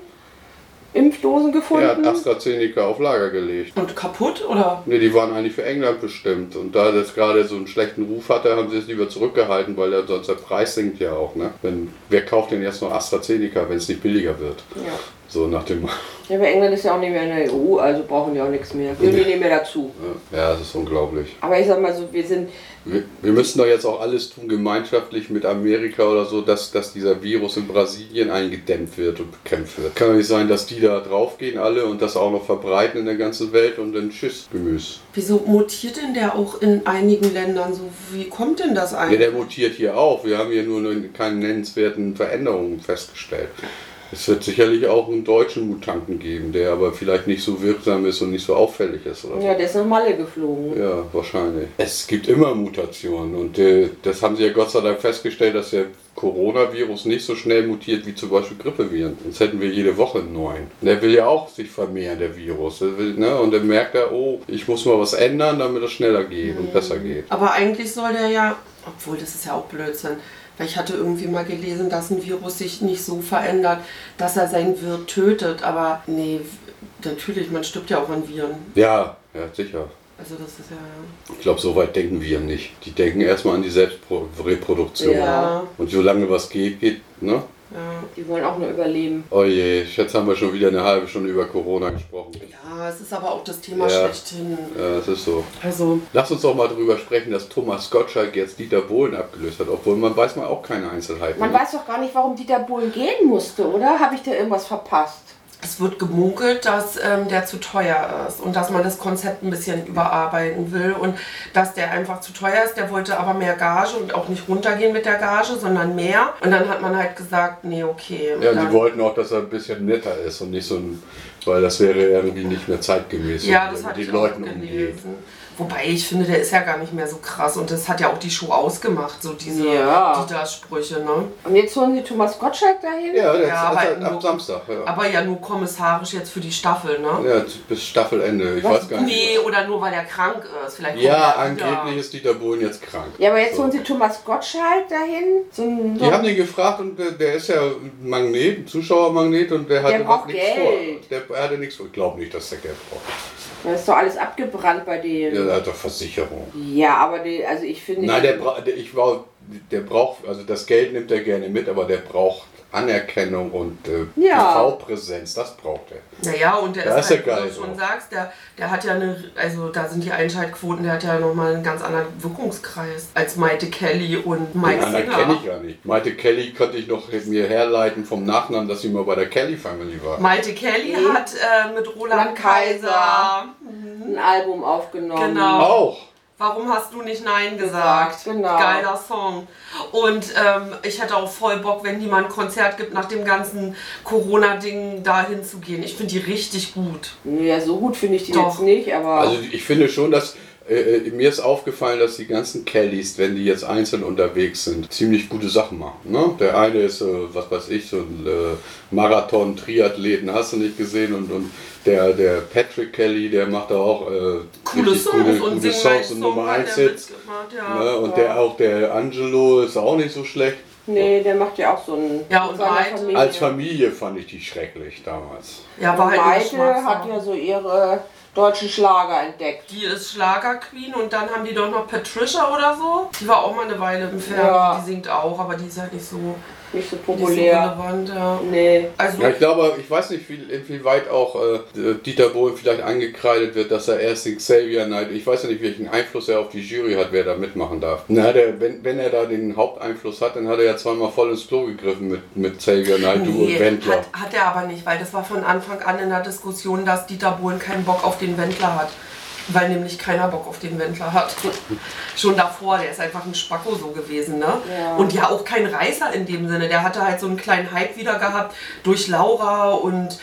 Impfdosen
Er hat
gefunden?
AstraZeneca auf Lager gelegt.
Und kaputt oder?
Ne, die waren eigentlich für England bestimmt. Und da das gerade so einen schlechten Ruf hatte, haben sie es lieber zurückgehalten, weil der, sonst der Preis sinkt ja auch. Ne? Wenn, wer kauft denn jetzt noch AstraZeneca, wenn es nicht billiger wird?
ja.
So nach dem.
ja, aber England ist ja auch nicht mehr in der EU, also brauchen die auch nichts mehr. Wir die nicht mehr dazu.
Ja, das ist unglaublich.
Aber ich sag mal so, wir sind,
Wir, wir müssen doch jetzt auch alles tun, gemeinschaftlich mit Amerika oder so, dass, dass dieser Virus in Brasilien eingedämmt wird und bekämpft wird. Kann doch nicht sein, dass die da draufgehen alle und das auch noch verbreiten in der ganzen Welt und dann tschüss, Gemüse.
Wieso mutiert denn der auch in einigen Ländern so? Wie kommt denn das
Ja,
eigentlich?
der mutiert hier auch. Wir haben hier nur eine- keine nennenswerten Veränderungen festgestellt. Es wird sicherlich auch einen deutschen Mutanten geben, der aber vielleicht nicht so wirksam ist und nicht so auffällig ist. Oder
ja, der ist nach Malle geflogen.
Ja, wahrscheinlich. Es gibt immer Mutationen und äh, das haben sie ja Gott sei Dank festgestellt, dass der Coronavirus nicht so schnell mutiert wie zum Beispiel Grippeviren. Sonst hätten wir jede Woche einen neuen. Der will ja auch sich vermehren, der Virus. Der will, ne? Und dann merkt er, oh, ich muss mal was ändern, damit es schneller geht und besser geht.
Aber eigentlich soll der ja, obwohl das ist ja auch Blödsinn, weil ich hatte irgendwie mal gelesen, dass ein Virus sich nicht so verändert, dass er sein Wirt tötet. Aber nee, natürlich, man stirbt ja auch an Viren.
Ja, ja, sicher.
Also das ist ja.
Ich glaube, so weit denken wir nicht. Die denken erstmal an die Selbstreproduktion.
Ja.
Und solange was geht, geht, ne?
Ja,
Die wollen auch nur überleben.
Oh je, jetzt haben wir schon wieder eine halbe Stunde über Corona gesprochen.
ja, es ist aber auch das Thema
Ja.
schlechthin.
Ja, das ist so.
Also,
Lass uns doch mal darüber sprechen, dass Thomas Gottschalk jetzt Dieter Bohlen abgelöst hat, obwohl man weiß mal auch keine Einzelheiten.
Man weiß doch gar nicht, warum Dieter Bohlen gehen musste, oder? Habe ich da irgendwas verpasst?
Es wird gemunkelt, dass ähm, der zu teuer ist und dass man das Konzept ein bisschen überarbeiten will und dass der einfach zu teuer ist. Der wollte aber mehr Gage und auch nicht runtergehen mit der Gage, sondern mehr. Und dann hat man halt gesagt, nee, okay.
ja, sie wollten auch, dass er ein bisschen netter ist und nicht so ein, weil das wäre irgendwie nicht mehr zeitgemäß,
ja, das
den
auch
Leuten umgeht.
Wobei ich finde, der ist ja gar nicht mehr so krass und das hat ja auch die Show ausgemacht, so diese
Ja.
Dieter-Sprüche, ne?
Und jetzt holen sie Thomas Gottschalk dahin?
Ja, der
Ja,
ist
aber
ab,
nur-
ab Samstag. Ja.
Aber ja nur kommissarisch jetzt für die Staffel, ne?
ja, bis Staffelende. Ich
Was?
weiß gar nicht.
Nee, oder nur weil er krank ist. Vielleicht
Ja, angeblich ist Dieter Bohlen jetzt krank.
Ja, aber jetzt
So.
holen sie Thomas Gottschalk dahin. So
Die haben den gefragt und der, der ist ja ein Magnet, ein Zuschauermagnet und der hatte
Der braucht
nichts
Geld.
vor. Der, er hatte nichts vor. Ich glaube nicht, dass der Geld braucht.
Da ist doch alles abgebrannt bei
Ja,
dem.
der hat doch Versicherung.
Ja, aber die, also ich finde.
Nein, der, bra der, ich war, der braucht, also das Geld nimmt er gerne mit, aber der braucht Anerkennung und äh,
Ja.
TV-Präsenz, das braucht er.
Naja, und der
Ja,
ist,
ist ja
halt, wie
geil
du schon
so.
sagst, der, der hat ja eine, also da sind die Einschaltquoten, der hat ja nochmal einen ganz anderen Wirkungskreis als Maite Kelly und Mike
Den anderen kenne
Singer.
ich gar nicht. Maite Kelly konnte ich noch mir herleiten vom Nachnamen, dass sie mal bei der Kelly Family war.
Maite Kelly
Mhm.
hat äh, mit Roland
Roland Kaiser.
Kaiser.
ein Album aufgenommen.
Genau.
Auch.
Warum hast du nicht Nein gesagt?
Genau.
Geiler Song. Und ähm, ich hätte auch voll Bock, wenn die mal ein Konzert gibt, nach dem ganzen Corona-Ding da hinzugehen. Ich finde die richtig gut.
Ja, so gut finde ich die
Doch.
jetzt nicht, aber.
Also ich finde schon, dass äh, äh, mir ist aufgefallen, dass die ganzen Kellys, wenn die jetzt einzeln unterwegs sind, ziemlich gute Sachen machen. Ne? Der eine ist, äh, was weiß ich, so ein äh, Marathon-Triathleten, hast du nicht gesehen? Und, und der, der Patrick Kelly, der macht da auch äh,
Coole Songs
gute,
und
gute Songs und Nummer
hat
1
er
Hits.
ja.
Ne? Und der auch der Angelo ist auch nicht so schlecht.
nee, der macht ja auch so ein.
Ja, und?
Familie.
Als Familie fand ich die schrecklich damals.
Ja, war halt eine
hat ja so ihre deutschen Schlager entdeckt.
Die ist Schlagerqueen und dann haben die doch noch Patricia oder so. Die war auch mal eine Weile im Fernsehen.
Ja.
Die singt auch, aber die ist halt nicht so,
Nicht so
nicht so
populär.
relevant. Ja.
Nee.
Also,
Ja, ich glaube, ich weiß nicht, wie, inwieweit auch äh, Dieter Bohlen vielleicht angekreidet wird, dass er erst den Xavier Night, ich weiß ja nicht, welchen Einfluss er auf die Jury hat, wer da mitmachen darf. Na, der, wenn, wenn er da den Haupteinfluss hat, dann hat er ja zweimal voll ins Klo gegriffen mit, mit Xavier Night und
nee,
Wendler.
hat, hat er aber nicht, weil das war von Anfang an in der Diskussion, dass Dieter Bohlen keinen Bock auf den Wendler hat. Weil nämlich keiner Bock auf den Wendler hat. Schon davor, der ist einfach ein Spacko so gewesen, ne?
Ja.
Und ja auch kein Reißer in dem Sinne. Der hatte halt so einen kleinen Hype wieder gehabt durch Laura und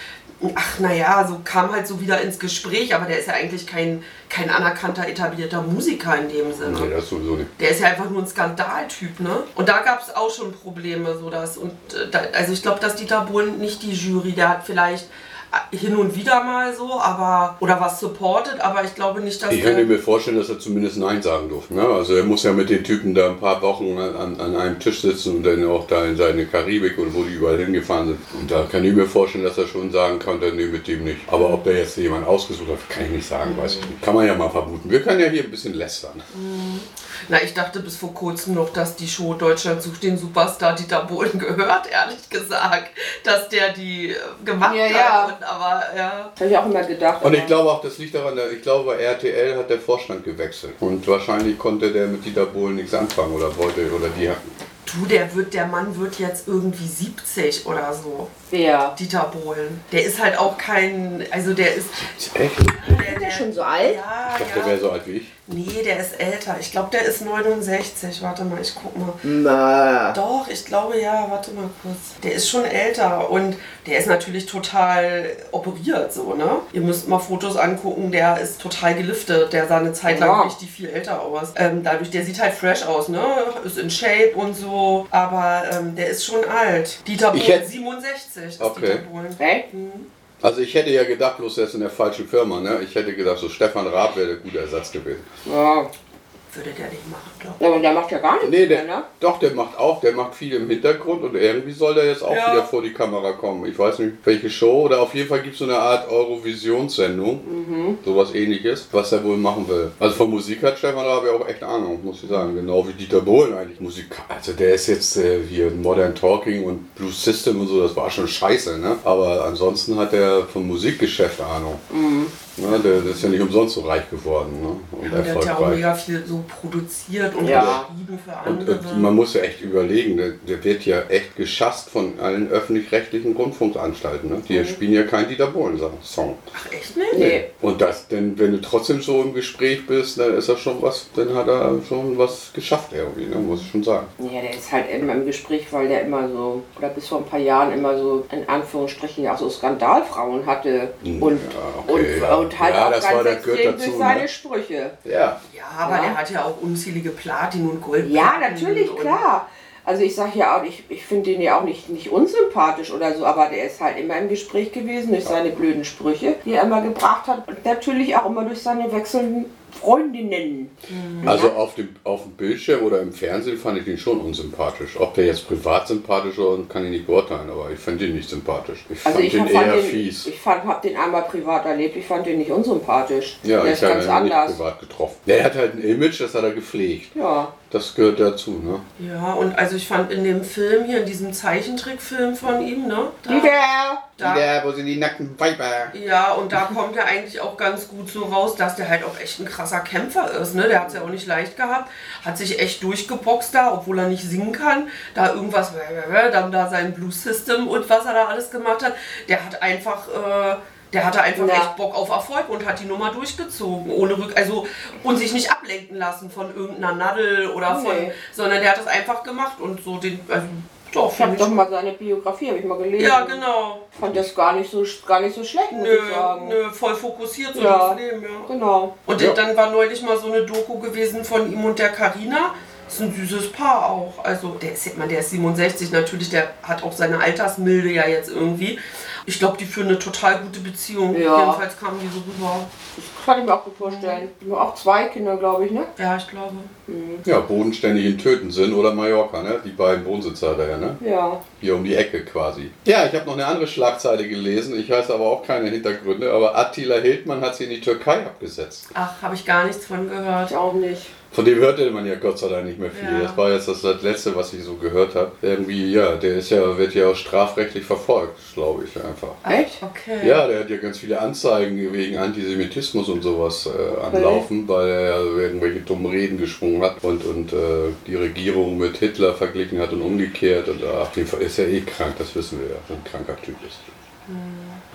ach naja, so kam halt so wieder ins Gespräch, aber der ist ja eigentlich kein, kein anerkannter, etablierter Musiker in dem Sinne.
Nee, das sowieso nicht.
Der ist ja einfach nur ein Skandaltyp, ne? Und da gab es auch schon Probleme, so dass und äh, da, also ich glaube, dass Dieter Bohlen nicht die Jury, der hat vielleicht hin und wieder mal so, aber oder was supportet, aber ich glaube nicht, dass
Ich könnte mir vorstellen, dass er zumindest Nein sagen durfte. Ne? Also er muss ja mit den Typen da ein paar Wochen an, an einem Tisch sitzen und dann auch da in seine Karibik und wo die überall hingefahren sind. Und da kann ich mir vorstellen, dass er schon sagen konnte, nee, mit dem nicht. Aber ob der jetzt jemand ausgesucht hat, kann ich nicht sagen, weiß ich nicht. Kann man ja mal vermuten. Wir können ja hier ein bisschen lästern.
Na ich dachte bis vor kurzem noch, dass die Show Deutschland sucht den Superstar Dieter Bohlen gehört, ehrlich gesagt, dass der die äh, gemacht
Ja,
hat,
ja.
Und, aber ja.
Habe ich auch immer gedacht.
Und ich glaube auch, das liegt daran, ich glaube, bei RTL hat der Vorstand gewechselt. Und wahrscheinlich konnte der mit Dieter Bohlen nichts anfangen oder wollte, oder die hatten.
Du, der wird, der Mann wird jetzt irgendwie 70 oder so.
Wer?
Dieter Bohlen. Der ist halt auch kein, also der ist.
Echt?
Der,
der schon so alt?
Ja,
Ich dachte, der
ja.
wäre so alt wie ich.
Nee, der ist älter. Ich glaube, der ist 69. Warte mal, ich guck mal.
Na.
Doch, ich glaube ja, warte mal kurz. Der ist schon älter und der ist natürlich total operiert, so, ne? Ihr müsst mal Fotos angucken, der ist total geliftet. Der sah eine Zeit lang
Ja.
richtig viel älter aus. Ähm, dadurch, der sieht halt fresh aus, ne? Ist in Shape und so, aber ähm, der ist schon alt. Dieter
Ich
Bohlen,
hätte-
67 ist
Okay.
Dieter Bohlen.
Echt?
Also ich hätte ja gedacht, bloß der ist in der falschen Firma, ne? Ich hätte gedacht, so Stefan Raab wäre der gute Ersatz gewesen.
Ja.
Würde der nicht machen, glaube
Ja, aber der macht ja gar nichts
Nee,
mehr,
der,
ne?
doch, der macht auch, der macht viel im Hintergrund und irgendwie soll der jetzt auch
Ja.
wieder vor die Kamera kommen. Ich weiß nicht, welche Show oder auf jeden Fall gibt es so eine Art Eurovisionssendung,
Mhm.
sowas ähnliches, was er wohl machen will. Also von Musik hat Stefan Raab ja auch echt Ahnung, muss ich sagen. Genau wie Dieter Bohlen eigentlich. Musik, also der ist jetzt äh, hier Modern Talking und Blues System und so, das war schon scheiße, ne? Aber ansonsten hat er vom Musikgeschäft Ahnung.
Mhm.
Ne, der, der ist ja nicht umsonst so reich geworden ne? und
Der hat ja auch mega viel so produziert und
Ja.
geschrieben für
Und,
andere.
und man muss ja echt überlegen, der, der wird ja echt geschasst von allen öffentlich-rechtlichen Rundfunkanstalten. Ne? Die spielen ja keinen Dieter Bohlen-Song.
Ach, echt nicht?
Nee.
Und das, denn wenn du trotzdem so im Gespräch bist, dann ist das schon was, dann hat er schon was geschafft irgendwie, ne? muss ich schon sagen.
Ja, der ist halt immer im Gespräch, weil der immer so, oder bis vor ein paar Jahren immer so, in Anführungsstrichen, ja auch so Skandalfrauen hatte. Und,
ja, okay,
und,
ja.
Und halt
Ja,
auch
das
ganz
war-
extrem
dazu,
durch seine
ne?
Sprüche.
Ja,
Ja, aber
Ja.
der hat ja auch unzählige Platin- und Gold.
Ja, natürlich, klar. Also ich sag ja auch, ich, ich finde den ja auch nicht, nicht unsympathisch oder so, aber der ist halt immer im Gespräch gewesen durch seine blöden Sprüche, die er immer gebracht hat. Und natürlich auch immer durch seine wechselnden Freundinnen.
also auf dem, auf dem Bildschirm oder im Fernsehen fand ich ihn schon unsympathisch. Ob der jetzt privat sympathisch war, kann ich nicht beurteilen, aber ich fand ihn nicht sympathisch. Ich
Also
fand
ich
ihn
fand
eher
den,
fies.
ich fand, hab den einmal privat erlebt, ich fand den nicht unsympathisch.
Ja,
der
ich
ist
habe
ganz
ihn
anders.
privat getroffen. Der hat halt ein Image, das hat er gepflegt.
Ja.
Das gehört dazu, ne?
Ja, und also ich fand in dem Film hier, in diesem Zeichentrickfilm von ihm, ne? Da,
Wieder!
da,
wo sind die nackten Weiber?
ja, und da kommt er eigentlich auch ganz gut so raus, dass der halt auch echt ein krasser Kämpfer ist, ne? Der hat es ja auch nicht leicht gehabt, hat sich echt durchgeboxt da, obwohl er nicht singen kann. Da irgendwas, dann da sein Blues System und was er da alles gemacht hat. Der hat einfach. Äh, der hatte einfach
Ja.
echt Bock auf Erfolg und hat die Nummer durchgezogen, ohne Rück, also und sich nicht ablenken lassen von irgendeiner Nadel oder von,
Nee.
sondern der hat das einfach gemacht und so den, also doch,
Ich habe doch mal seine Biografie, habe ich mal gelesen.
Ja, genau.
Fand das gar nicht so, gar nicht so schlecht, muss
Nö,
ich sagen.
nö, voll fokussiert so
Ja.
das Leben, ja.
Genau.
Und
Ja.
dann war neulich mal so eine Doku gewesen von ihm und der Karina. Ist ein süßes Paar auch. Also der ist, man, der ist 67 natürlich, der hat auch seine Altersmilde ja jetzt irgendwie. Ich glaube, die führen eine total gute Beziehung.
Ja.
Jedenfalls kamen die so rüber.
Das kann ich mir auch gut vorstellen. Nur auch zwei Kinder, glaube ich, ne?
Ja, ich glaube.
Ja, bodenständig in Töten sind oder Mallorca, ne? Die beiden Wohnsitzer da, ja, ne?
Ja.
Hier um die Ecke quasi. Ja, ich habe noch eine andere Schlagzeile gelesen. Ich weiß aber auch keine Hintergründe. Aber Attila Hildmann hat sie in die Türkei abgesetzt.
Ach, habe ich gar nichts von gehört.
Ich auch nicht.
Von dem hörte man ja Gott sei Dank nicht mehr viel.
Ja.
Das war jetzt das letzte, was ich so gehört habe. Irgendwie, ja, der ist ja, wird ja auch strafrechtlich verfolgt, glaube ich einfach.
Echt?
Okay.
Ja, der hat ja ganz viele Anzeigen wegen Antisemitismus und sowas äh, anlaufen, weil er ja irgendwelche dummen Reden geschwungen hat und, und äh, die Regierung mit Hitler verglichen hat und umgekehrt. Und ach, auf jeden Fall ist er eh krank, das wissen wir ja, ein kranker Typ ist.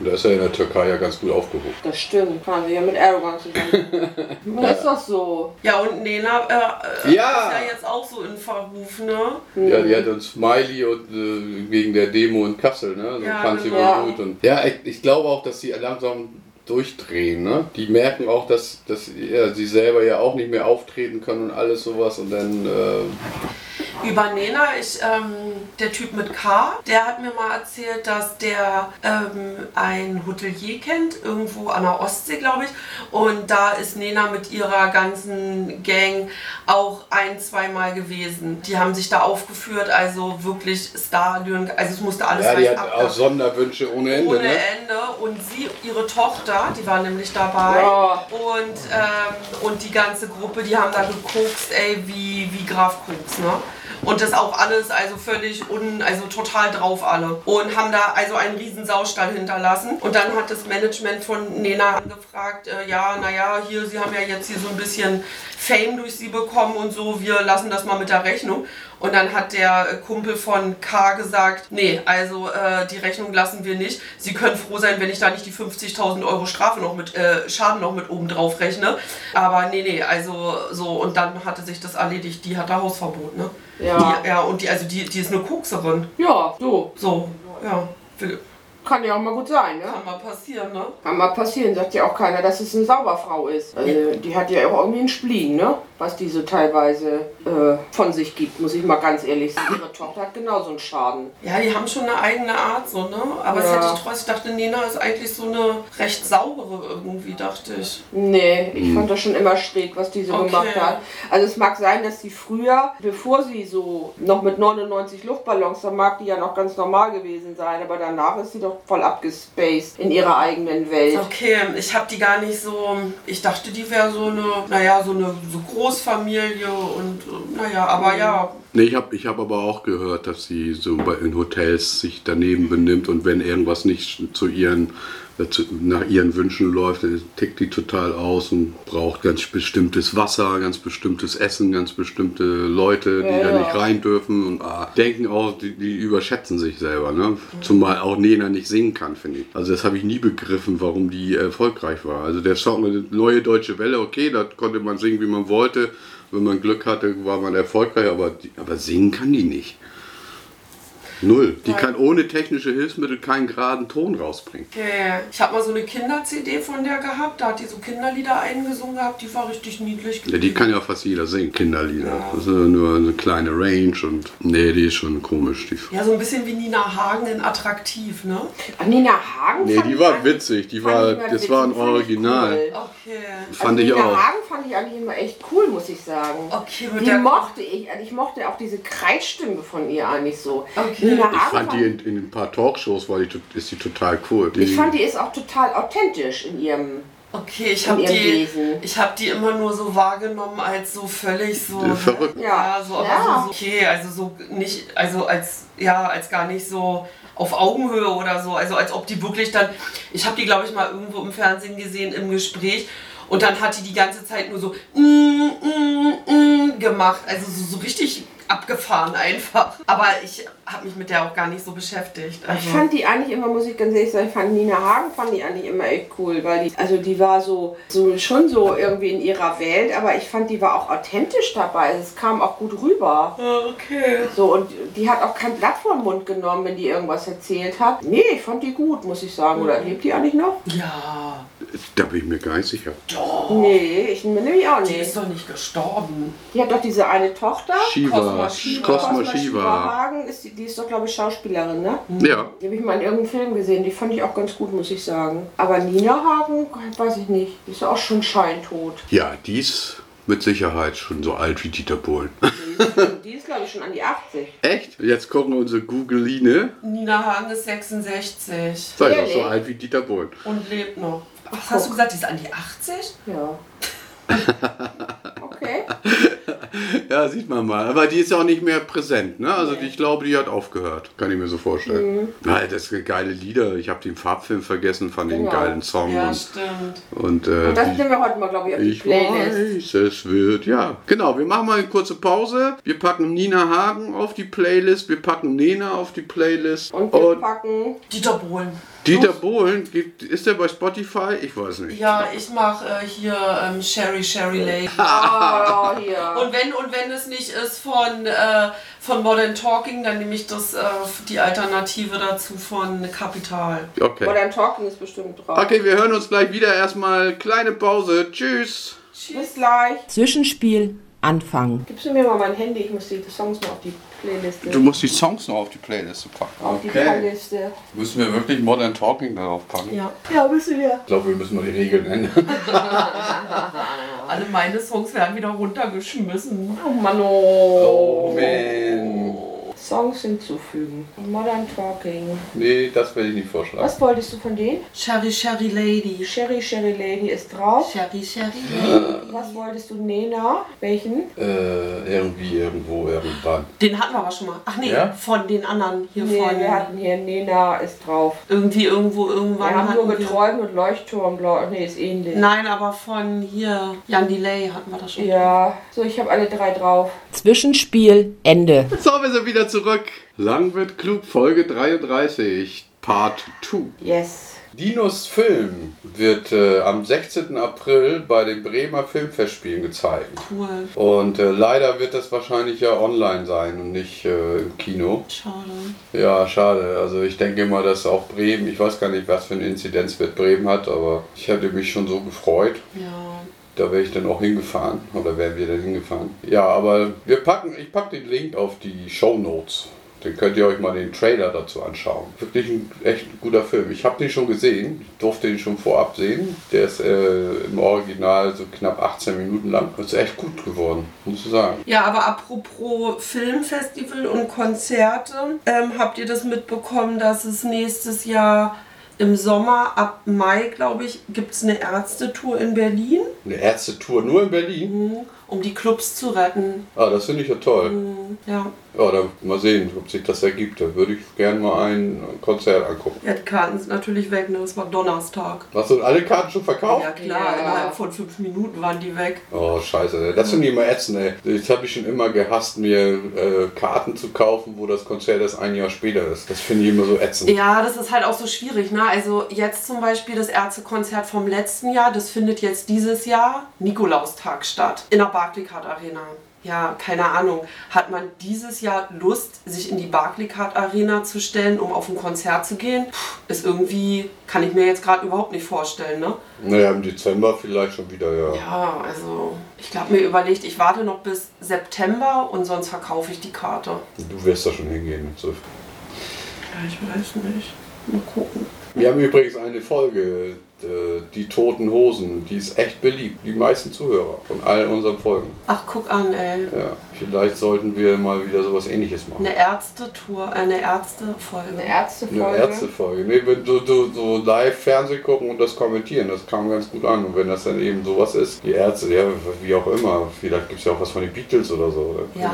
Und da ist er in der Türkei ja ganz gut aufgehoben.
Das stimmt. Fahren wir ja mit Erdogan zusammen. das ist doch so.
Ja, und Nena äh, äh,
Ja.
ist ja jetzt auch so in Verruf, ne?
Ja, die hat uns Smiley und äh, wegen der Demo in Kassel, ne? So
Ja,
fand sie
genau.
wohl gut. Und, ja, ich, ich glaube auch, dass sie langsam durchdrehen, ne? Die merken auch, dass, dass ja, sie selber ja auch nicht mehr auftreten können und alles sowas und dann äh,
Über Nena, ich, ähm, der Typ mit K, der hat mir mal erzählt, dass der ähm, ein Hotelier kennt, irgendwo an der Ostsee, glaube ich. Und da ist Nena mit ihrer ganzen Gang auch ein, zweimal gewesen. Die haben sich da aufgeführt, also wirklich Star, also es musste alles
ja, die hat auch Sonderwünsche ohne Ende,
ohne
ne?
Ende. Und sie, ihre Tochter, die war nämlich dabei.
Ja.
Und, ähm, und die ganze Gruppe, die haben da gekokst, ey, wie, wie Graf Koks, ne? Und das auch alles, also völlig un, also total drauf alle. Und haben da also einen riesen Saustall hinterlassen. Und dann hat das Management von Nena angefragt, äh, ja, naja, hier, sie haben ja jetzt hier so ein bisschen Fame durch sie bekommen und so, wir lassen das mal mit der Rechnung. Und dann hat der Kumpel von K gesagt, nee, also äh, die Rechnung lassen wir nicht. Sie können froh sein, wenn ich da nicht die 50.000 Euro Strafe noch mit, äh, Schaden noch mit oben drauf rechne. Aber nee, nee, also so, und dann hatte sich das erledigt. Die hat da Hausverbot, ne?
Ja.
Die, ja, und die, also die, die ist eine Kokserin.
Ja, so.
So, ja, will-
Kann ja auch mal gut sein, ne?
kann mal passieren, ne?
Kann mal passieren, sagt ja auch keiner, dass es eine Sauberfrau ist. Also, die hat ja auch irgendwie einen Spleen, ne? Was die so teilweise äh, von sich gibt, muss ich mal ganz ehrlich sagen. Ihre Tochter hat genauso einen Schaden.
Ja, die haben schon eine eigene Art, so, ne? Aber es
Ja.
hätte ich trotzdem, ich dachte, Nena ist eigentlich so eine recht saubere irgendwie, dachte ich.
Nee, ich fand das schon immer schräg, was die so
Okay.
gemacht hat. Also es mag sein, dass sie früher, bevor sie so noch mit 99 Luftballons, da mag die ja noch ganz normal gewesen sein, aber danach ist sie doch voll abgespaced in ihrer eigenen Welt.
Okay, ich habe die gar nicht so. Ich dachte, die wäre so eine, naja, so eine so Großfamilie und äh, naja, aber ja.
Nee, ich habe ich hab aber auch gehört, dass sie so bei, in Hotels sich daneben benimmt und wenn irgendwas nicht zu ihren, äh, zu, nach ihren Wünschen läuft, dann tickt die total aus und braucht ganz bestimmtes Wasser, ganz bestimmtes Essen, ganz bestimmte Leute, die
Ja,
da
ja.
nicht rein dürfen und ah, denken auch, die, die überschätzen sich selber. Ne? Zumal auch Nena nicht singen kann, finde ich. Also das habe ich nie begriffen, warum die erfolgreich war. Also der Song, eine neue deutsche Welle, okay, da konnte man singen, wie man wollte. Wenn man Glück hatte, war man erfolgreich, aber, aber singen kann die nicht. Null. Die kann ohne technische Hilfsmittel keinen geraden Ton rausbringen.
Okay. Ich habe mal so eine Kinder-CD von der gehabt, da hat die so Kinderlieder eingesungen gehabt, die war richtig niedlich.
Ja, die kann ja fast jeder singen, Kinderlieder. Das ist ja nur eine kleine Range und nee, die ist schon komisch. Die,
Ja, so ein bisschen wie Nina Hagen in Attraktiv, ne?
Ach, Nina Hagen
nee, die war witzig. Die war, das
witzig,
war ein
fand ich
Original.
cool.
Okay.
Fand
also
ich
Nina
auch.
Hagen fand ich eigentlich immer echt cool, muss ich sagen.
Okay,
Die mochte ich, also ich mochte auch diese Kreisstimme von ihr eigentlich so.
Okay.
Nina
Ich
Hagen
fand die in, in ein paar Talkshows, war die, ist die total cool. Die,
ich fand, die ist auch total authentisch in ihrem.
Okay, ich habe die, ich habe die immer nur so wahrgenommen als so völlig so
Äh, verrückt.
Ja,
Ja.
so, aber
Ja.
so, so okay, also so nicht, also als ja, als gar nicht so auf Augenhöhe oder so, also als ob die wirklich dann, ich habe die glaube ich mal irgendwo im Fernsehen gesehen im Gespräch und dann hat die die ganze Zeit nur so mm, mm, mm, gemacht, also so, so richtig abgefahren einfach. Aber ich habe mich mit der auch gar nicht so beschäftigt. Also.
Ich fand die eigentlich immer, muss ich ganz ehrlich sagen, ich fand Nina Hagen fand die eigentlich immer echt cool, weil die, also die war so, so schon so irgendwie in ihrer Welt, aber ich fand, die war auch authentisch dabei. Also es kam auch gut rüber.
Ah, okay.
So, und die hat auch kein Blatt vor den Mund genommen, wenn die irgendwas erzählt hat. Nee, ich fand die gut, muss ich sagen. Oder lebt die eigentlich noch?
Ja,
da bin ich mir gar nicht sicher.
doch.
Nee, ich bin mir nämlich auch
Die
nicht.
ist doch nicht gestorben.
Die hat doch diese eine Tochter.
Shiva,
Cosma Shiva.
Cosma Shiva.
Hagen, ist die, die ist doch, glaube ich, Schauspielerin, ne?
Ja,
Die habe ich mal in irgendeinem Film gesehen. Die fand ich auch ganz gut, muss ich sagen. Aber Nina Hagen, weiß ich nicht. Die ist auch schon scheintot.
ja, die ist mit Sicherheit schon so alt wie Dieter Bohlen.
Die ist, die ist glaube ich, schon an die 80.
Echt? Jetzt gucken wir unsere Googline.
Nina Hagen ist 66
Sei doch so alt wie Dieter Bohlen.
und lebt noch. Was hast du gesagt, die ist an die 80?
Ja. Okay.
Ja, sieht man mal. Aber die ist ja auch nicht mehr präsent, ne? Also die, ich glaube, die hat aufgehört. Kann ich mir so vorstellen. Weil das sind geile Lieder. Ich habe den Farbfilm vergessen, fand den
Genau.
geilen Song.
Ja,
und
stimmt.
und äh,
Und das
die,
nehmen wir heute mal, glaube ich, auf die
ich
Playlist.
weiß, es wird, ja. Genau, wir machen mal eine kurze Pause. Wir packen Nina Hagen auf die Playlist. Wir packen Nena auf die Playlist.
Und wir packen
Dieter Bohlen.
Dieter Bohlen, gibt, ist der bei Spotify? Ich weiß nicht.
Ja, ich mache äh, hier ähm, Sherry Sherry Lady.
Oh, hier.
Und wenn, und wenn es nicht ist von, äh, von Modern Talking, dann nehme ich das, äh, die Alternative dazu von Capital.
Okay.
Modern Talking ist bestimmt drauf.
Okay, wir hören uns gleich wieder. Erstmal kleine Pause. Tschüss.
Bis gleich.
Zwischenspiel Anfang.
Gibst du mir mal mein Handy? Ich muss die Songs mal auf die Playliste.
Du musst die Songs noch auf die Playliste packen.
auf die Playliste.
Müssen wir wirklich Modern Talking darauf packen?
Ja.
Ja, müssen wir.
Ich glaube, wir müssen mal die Regeln ändern.
Alle meine Songs werden wieder runtergeschmissen.
Oh Mann, oh.
Oh man.
Songs hinzufügen. Modern Talking.
Nee, das werde ich nicht vorschlagen.
Was wolltest du von denen?
Sherry Sherry Lady.
Sherry Sherry Lady ist drauf.
Sherry Sherry Lady.
Was wolltest du? Nena? Welchen?
Äh, irgendwie, irgendwo, irgendwann.
Den hatten wir aber schon mal. Ach nee,
Ja?
von den anderen hier
Nee,
von.
wir hatten hier Nena ist drauf.
irgendwie irgendwo
Wir
irgendwann.
haben nur
wir-
geträumt und Leuchtturm, glaube Nee, ist ähnlich.
Nein, aber von hier Jan Delay hatten wir das schon.
Ja, so ich habe alle drei drauf.
Zwischenspiel Ende.
So, wir sind wieder zurück. Lang wird klug, Folge 33, Part 2.
Yes.
Dinos Film wird äh, am 16. April bei den Bremer Filmfestspielen gezeigt.
Cool.
Und äh, leider wird das wahrscheinlich ja online sein und nicht äh, im Kino.
Schade.
Ja, schade. Also ich denke mal, dass auch Bremen, ich weiß gar nicht, was für eine Inzidenzwert Bremen hat, aber ich hätte mich schon so gefreut.
Ja.
Da wäre ich dann auch hingefahren. Oder wären wir dann hingefahren. Ja, aber wir packen, ich packe den Link auf die Show Notes. Dann könnt ihr euch mal den Trailer dazu anschauen. Wirklich ein echt guter Film. Ich habe den schon gesehen. Ich durfte den schon vorab sehen. Der ist äh, im Original so knapp 18 Minuten lang. Ist echt gut geworden, muss ich sagen.
Ja, aber apropos Filmfestival und Konzerte, ähm, habt ihr das mitbekommen, dass es nächstes Jahr im Sommer, ab Mai, glaube ich, gibt es eine Ärztetour in Berlin,
Eine Ärztetour nur in Berlin.
Mhm. Um die Clubs zu retten.
Ah, das finde ich ja toll.
Ja,
Ja, dann mal sehen, ob sich das ergibt. Da würde ich gerne mal ein Konzert angucken.
ja die Karten sind natürlich weg, ne? Das war Donnerstag.
Hast du alle Karten schon verkauft?
Ja klar,
Ja.
innerhalb von fünf Minuten waren die weg.
Oh, scheiße. Das finde ich immer ätzend, ey. Das habe ich schon immer gehasst, mir äh, Karten zu kaufen, wo das Konzert erst ein Jahr später ist. Das finde ich immer so ätzend.
Ja, das ist halt auch so schwierig, ne? Also jetzt zum Beispiel das Ärztekonzert vom letzten Jahr, das findet jetzt dieses Jahr Nikolaustag statt. In der Barclaycard Arena. Ja, keine Ahnung. Hat man dieses Jahr Lust, sich in die Barclaycard Arena zu stellen, um auf ein Konzert zu gehen? Puh, ist irgendwie, kann ich mir jetzt gerade überhaupt nicht vorstellen, ne?
Naja, im Dezember vielleicht schon wieder, ja.
Ja, also ich glaube mir überlegt, ich warte noch bis September und sonst verkaufe ich die Karte.
Du wirst da schon hingehen. So.
Ja, ich weiß nicht. Mal gucken.
Wir haben übrigens eine Folge, die Toten Hosen. Die ist echt beliebt. Die meisten Zuhörer von all unseren Folgen.
Ach, guck an, ey.
Ja, vielleicht sollten wir mal wieder sowas ähnliches machen.
Eine Ärzte-Tour, eine Ärzte-Folge.
Eine
Eine
Ärztefolge.
Ärztefolge. Nee, wenn du, du so live Fernsehen gucken und das kommentieren, das kam ganz gut an. Und wenn das dann eben sowas ist, die Ärzte, ja, wie auch immer, vielleicht gibt es ja auch was von den Beatles oder so. Oder?
Ja,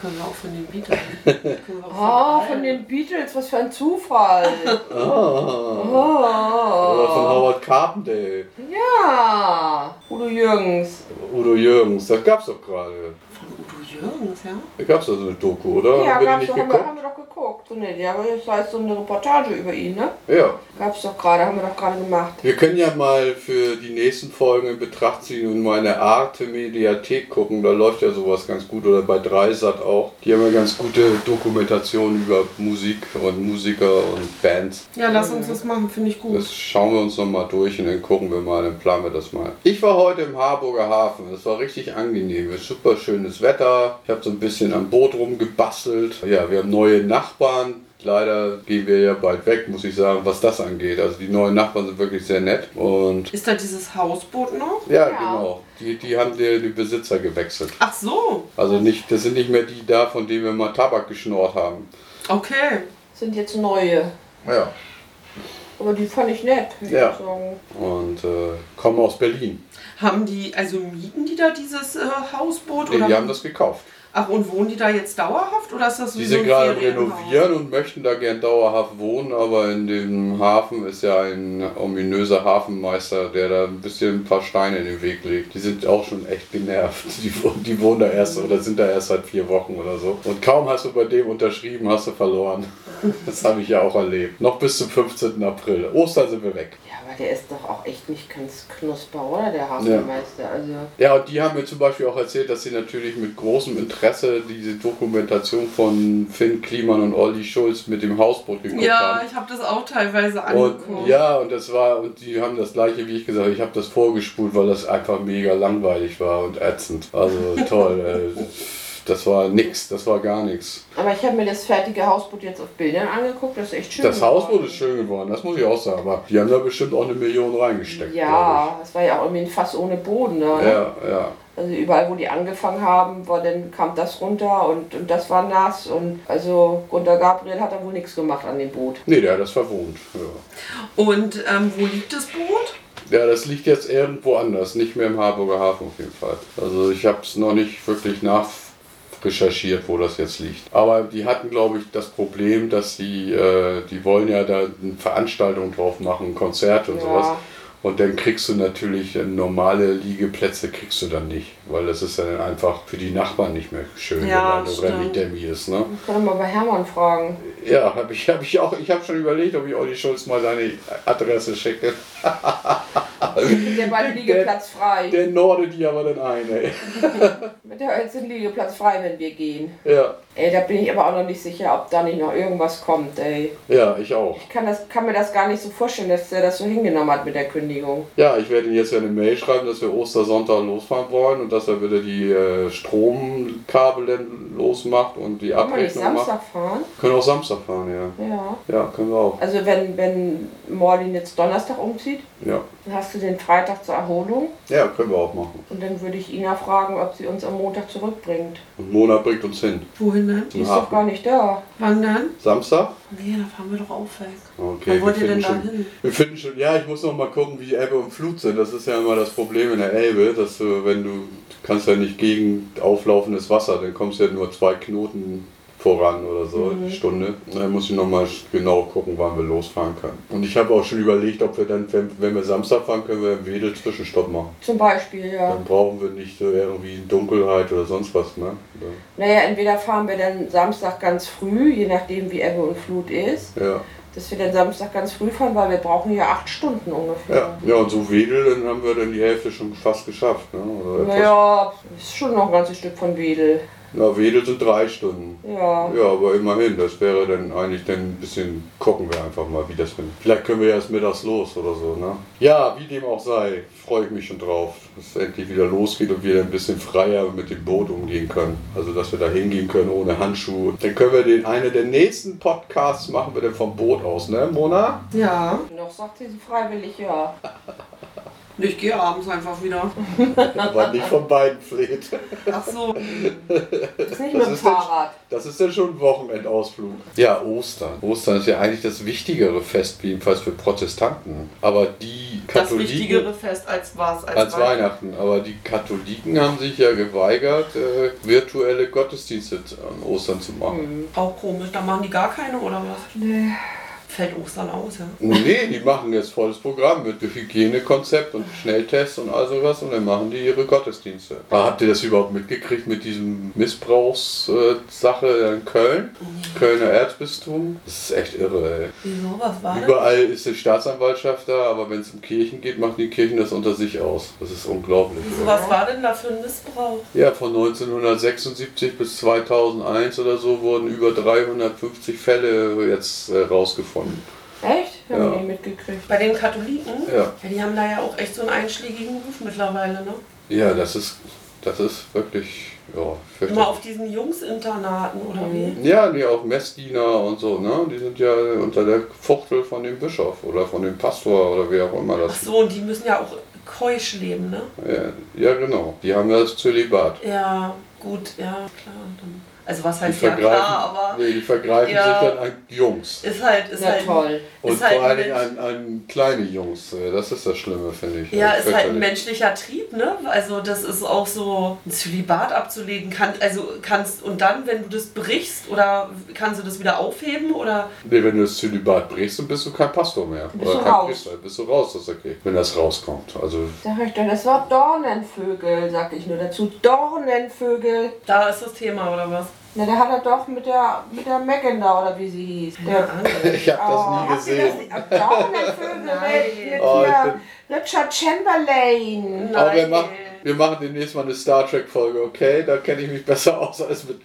können wir auch von den Beatles. Können wir auch
Oh, von den Beatles, was für ein Zufall.
Ah,
Oh.
oder von Howard Carpendale,
Ja. Udo Jürgens.
Udo Jürgens, das gab's doch gerade.
Von Udo Jürgens, ja?
Da gab's doch so eine Doku, oder?
Ja,
haben wir nicht
doch, haben wir,
geguckt?
haben wir doch geguckt. So, ne, ja, aber das heißt so eine Reportage über ihn, ne?
Ja.
Gab's doch gerade, haben wir doch gerade gemacht.
Wir können ja mal für die nächsten Folgen in Betracht ziehen und mal eine Arte Mediathek gucken. Da läuft ja sowas ganz gut. Oder bei Dreisat auch. Die haben ja ganz gute Dokumentationen über Musik und Musiker und Bands.
Ja, lass uns das machen, finde ich gut.
Das schauen wir uns nochmal durch und dann gucken wir mal, dann planen wir das mal. Ich war heute im Harburger Hafen. Es war richtig angenehm. Es ist super schönes Wetter. Ich habe so ein bisschen am Boot rumgebastelt. Ja, wir haben neue Nachbarn. Leider gehen wir ja bald weg, muss ich sagen, was das angeht. Also die neuen Nachbarn sind wirklich sehr nett. Und
Ist da dieses Hausboot noch?
ja,
Ja.
genau. Die, die haben die, die Besitzer gewechselt.
Ach so.
Also nicht, das sind nicht mehr die da, von denen wir mal Tabak geschnort haben.
Okay.
Sind jetzt neue.
Ja.
Aber die fand ich nett. würd ich
Ja.
sagen.
Und äh, kommen aus Berlin.
Haben die, also mieten die da dieses äh, Hausboot?
Nee,
oder
die haben das gekauft.
Ach, und wohnen die da jetzt dauerhaft? Oder ist das wie
Die
so
sind gerade renovieren und möchten da gern dauerhaft wohnen, aber in dem Hafen ist ja ein ominöser Hafenmeister, der da ein bisschen ein paar Steine in den Weg legt. Die sind auch schon echt genervt. Die, die wohnen da erst oder sind da erst seit vier Wochen oder so. Und kaum hast du bei dem unterschrieben, hast du verloren. Das habe ich ja auch erlebt. Noch bis zum 15. April. Ostern sind wir weg.
Ja, der ist doch auch echt nicht ganz knusper, oder? Der Haselmeister. Also,
Ja, und die haben mir zum Beispiel auch erzählt, dass sie natürlich mit großem Interesse diese Dokumentation von Finn Kliman und Olli Schulz mit dem Hausboot geguckt
Ja,
haben.
ich habe das auch teilweise
Und
angeguckt.
ja, und das war, und die haben das gleiche wie ich gesagt, ich habe das vorgespult, weil das einfach mega langweilig war und ätzend. Also toll. Das war nix, das war gar nichts.
aber ich habe mir das fertige Hausboot jetzt auf Bildern angeguckt. Das ist echt schön.
Das Hausboot ist schön geworden, das muss ich auch sagen, aber die haben da bestimmt auch eine Million reingesteckt.
Ja, es war ja auch irgendwie ein Fass ohne Boden. Ne?
Ja, ja.
Also überall, wo die angefangen haben, war dann kam das runter und, und das war nass. Und also Gunter Gabriel hat da wohl nichts gemacht an dem Boot.
Nee, der hat das verwohnt. Ja.
Und ähm, wo liegt das Boot?
Ja, das liegt jetzt irgendwo anders, nicht mehr im Harburger Hafen auf jeden Fall. Also ich habe es noch nicht wirklich nachrecherchiert, wo das jetzt liegt. Aber die hatten, glaube ich, das Problem, dass die, äh, die wollen ja da eine Veranstaltung drauf machen, Konzert und
Ja.
sowas. Und dann kriegst du natürlich äh, normale Liegeplätze kriegst du dann nicht, weil das ist dann einfach für die Nachbarn nicht mehr schön,
Ja,
wenn da
stimmt.
Rallye Demi ist. Ne?
Ich kann doch mal bei Hermann fragen.
Ja, habe ich, hab ich auch. Ich habe schon überlegt, ob ich Olli Schulz mal seine Adresse schicke.
Mit der bald Liegeplatz frei.
Der nordet die aber dann ein, ey.
Mit der jetzt ist Liegeplatz frei, wenn wir gehen.
Ja,
Ey, da bin ich aber auch noch nicht sicher, ob da nicht noch irgendwas kommt, ey.
ja, ich auch.
Ich kann, das, kann mir das gar nicht so vorstellen, dass der das so hingenommen hat mit der Kündigung.
Ja, ich werde ihm jetzt ja eine Mail schreiben, dass wir Ostersonntag losfahren wollen und dass er wieder die äh, Stromkabel dann losmacht und die
Kann man nicht
Abrechnung macht.
Samstag fahren?
Können auch Samstag fahren, ja.
Ja.
Ja, können wir auch.
Also wenn, wenn Morlin jetzt Donnerstag umzieht,
Ja.
dann hast du den Freitag zur Erholung.
Ja, können wir auch machen.
Und dann würde ich Ina fragen, ob sie uns am Montag zurückbringt.
Und Mona bringt uns hin.
Wohin denn?
Die ist doch gar nicht da.
Wann?
Samstag?
Nee, da fahren wir doch auch weg.
Okay.
Wann wollt
wir
ihr denn
finden
da
schon-
hin?
Wir finden schon, ja, ich muss noch mal gucken, wie die Ebbe und Flut sind. Das ist ja immer das Problem in der Elbe, dass du, wenn du, du kannst ja nicht gegen auflaufendes Wasser, dann kommst du ja nur zwei Knoten voran oder so, die Stunde. Dann muss ich noch mal genau gucken, wann wir losfahren können. Und ich habe auch schon überlegt, ob wir dann, wenn, wenn wir Samstag fahren, können wir im Wedel Zwischenstopp machen.
Zum Beispiel, ja.
Dann brauchen wir nicht so irgendwie Dunkelheit oder sonst was, ne? Oder-
Naja, entweder fahren wir dann Samstag ganz früh, je nachdem wie Ebbe und Flut ist,
Ja.
dass wir dann Samstag ganz früh fahren, weil wir brauchen ja acht Stunden ungefähr.
Ja, ja, und so Wedel, dann haben wir dann die Hälfte schon fast geschafft. Ne?
Naja, ist schon noch ein ganzes Stück von Wedel.
Na, Wedel sind drei Stunden.
Ja.
Ja, aber immerhin, das wäre dann eigentlich dann ein bisschen, gucken wir einfach mal, wie das wird. Vielleicht können wir ja erst mittags los oder so, ne? Ja, wie dem auch sei, freue ich mich schon drauf, dass es endlich wieder losgeht und wir ein bisschen freier mit dem Boot umgehen können. Also, dass wir da hingehen können ohne Handschuhe. Dann können wir den, eine der nächsten Podcasts machen wir dann vom Boot aus, ne, Mona?
Ja.
Noch sagt sie freiwillig ja.
Ich gehe abends einfach wieder.
Aber nicht von beiden fleht.
Ach so.
Das ist nicht
Das
mit dem Fahrrad.
Das ist dann schon ein Wochenendausflug. Ja, Ostern. Ostern ist ja eigentlich das wichtigere Fest, jedenfalls für Protestanten. Aber die
Das
Katholiken.
wichtigere Fest als was?
als Weihnachten. Aber die Katholiken haben sich ja geweigert, äh, virtuelle Gottesdienste an Ostern zu machen.
Auch komisch. Da machen die gar keine oder was?
Nee.
Fällt Ostern aus, ja.
Nee, die machen jetzt volles Programm mit Hygienekonzept und Schnelltests und all sowas und dann machen die ihre Gottesdienste. Habt ihr das überhaupt mitgekriegt mit diesem Missbrauchssache in Köln? Kölner Erzbistum? Das ist echt irre, ey.
Wieso? Was war?
Überall ist die Staatsanwaltschaft da, aber wenn es um Kirchen geht, machen die Kirchen das unter sich aus. Das ist unglaublich.
Wieso, was war denn da für ein Missbrauch?
Ja, von 1976 bis 2001 oder so wurden über 350 Fälle jetzt äh, rausgefunden.
Echt? Ich hab
Ja.
nie mitgekriegt.
Bei den Katholiken?
Ja.
Ja, die haben da ja auch echt so einen einschlägigen Ruf mittlerweile, ne?
Ja, das ist, das ist wirklich, ja,
Immer
fürchterlich.
auf diesen Jungsinternaten oder wie?
Ja, die auch Messdiener und so, ne? Die sind ja unter der Fuchtel von dem Bischof oder von dem Pastor oder wer auch immer
Ach
das
so, und die müssen ja auch keusch leben, ne?
Ja, ja, genau. Die haben ja das Zölibat.
Ja, gut, ja, klar. Dann. Also was heißt ja
vergreifen,
klar, aber
nee, die vergreifen
Ja.
sich dann an Jungs.
ist halt, ist
Ja,
halt,
toll.
Und
ist halt
vor allen
ein
Dingen an, an kleine Jungs. äh, Das ist das Schlimme, finde ich.
Ja,
Also
ist halt ein menschlicher Trieb, ne? Also das ist auch so ein Zölibat abzulegen. Kann, also kannst und dann, wenn du das brichst, oder kannst du das wieder aufheben oder
Nee, wenn du das Zölibat brichst, dann bist du kein Pastor mehr.
Bist
Oder
du
kein
raus.
Priester. Bist du raus, das ist okay. Wenn das rauskommt. Also,
Sag ich doch, das war Dornenvögel, sag ich nur dazu. Dornenvögel.
da ist das Thema oder was?
Na, da hat er doch mit der, mit der Megan da, oder wie sie hieß. Der,
Ich habe das nie
habt ihr das
gesehen.
nicht? Daumen der Vögel
Oh,
hier Richard Chamberlain.
Aber wir machen, wir machen demnächst mal eine Star Trek-Folge, okay? Da kenne ich mich besser aus als mit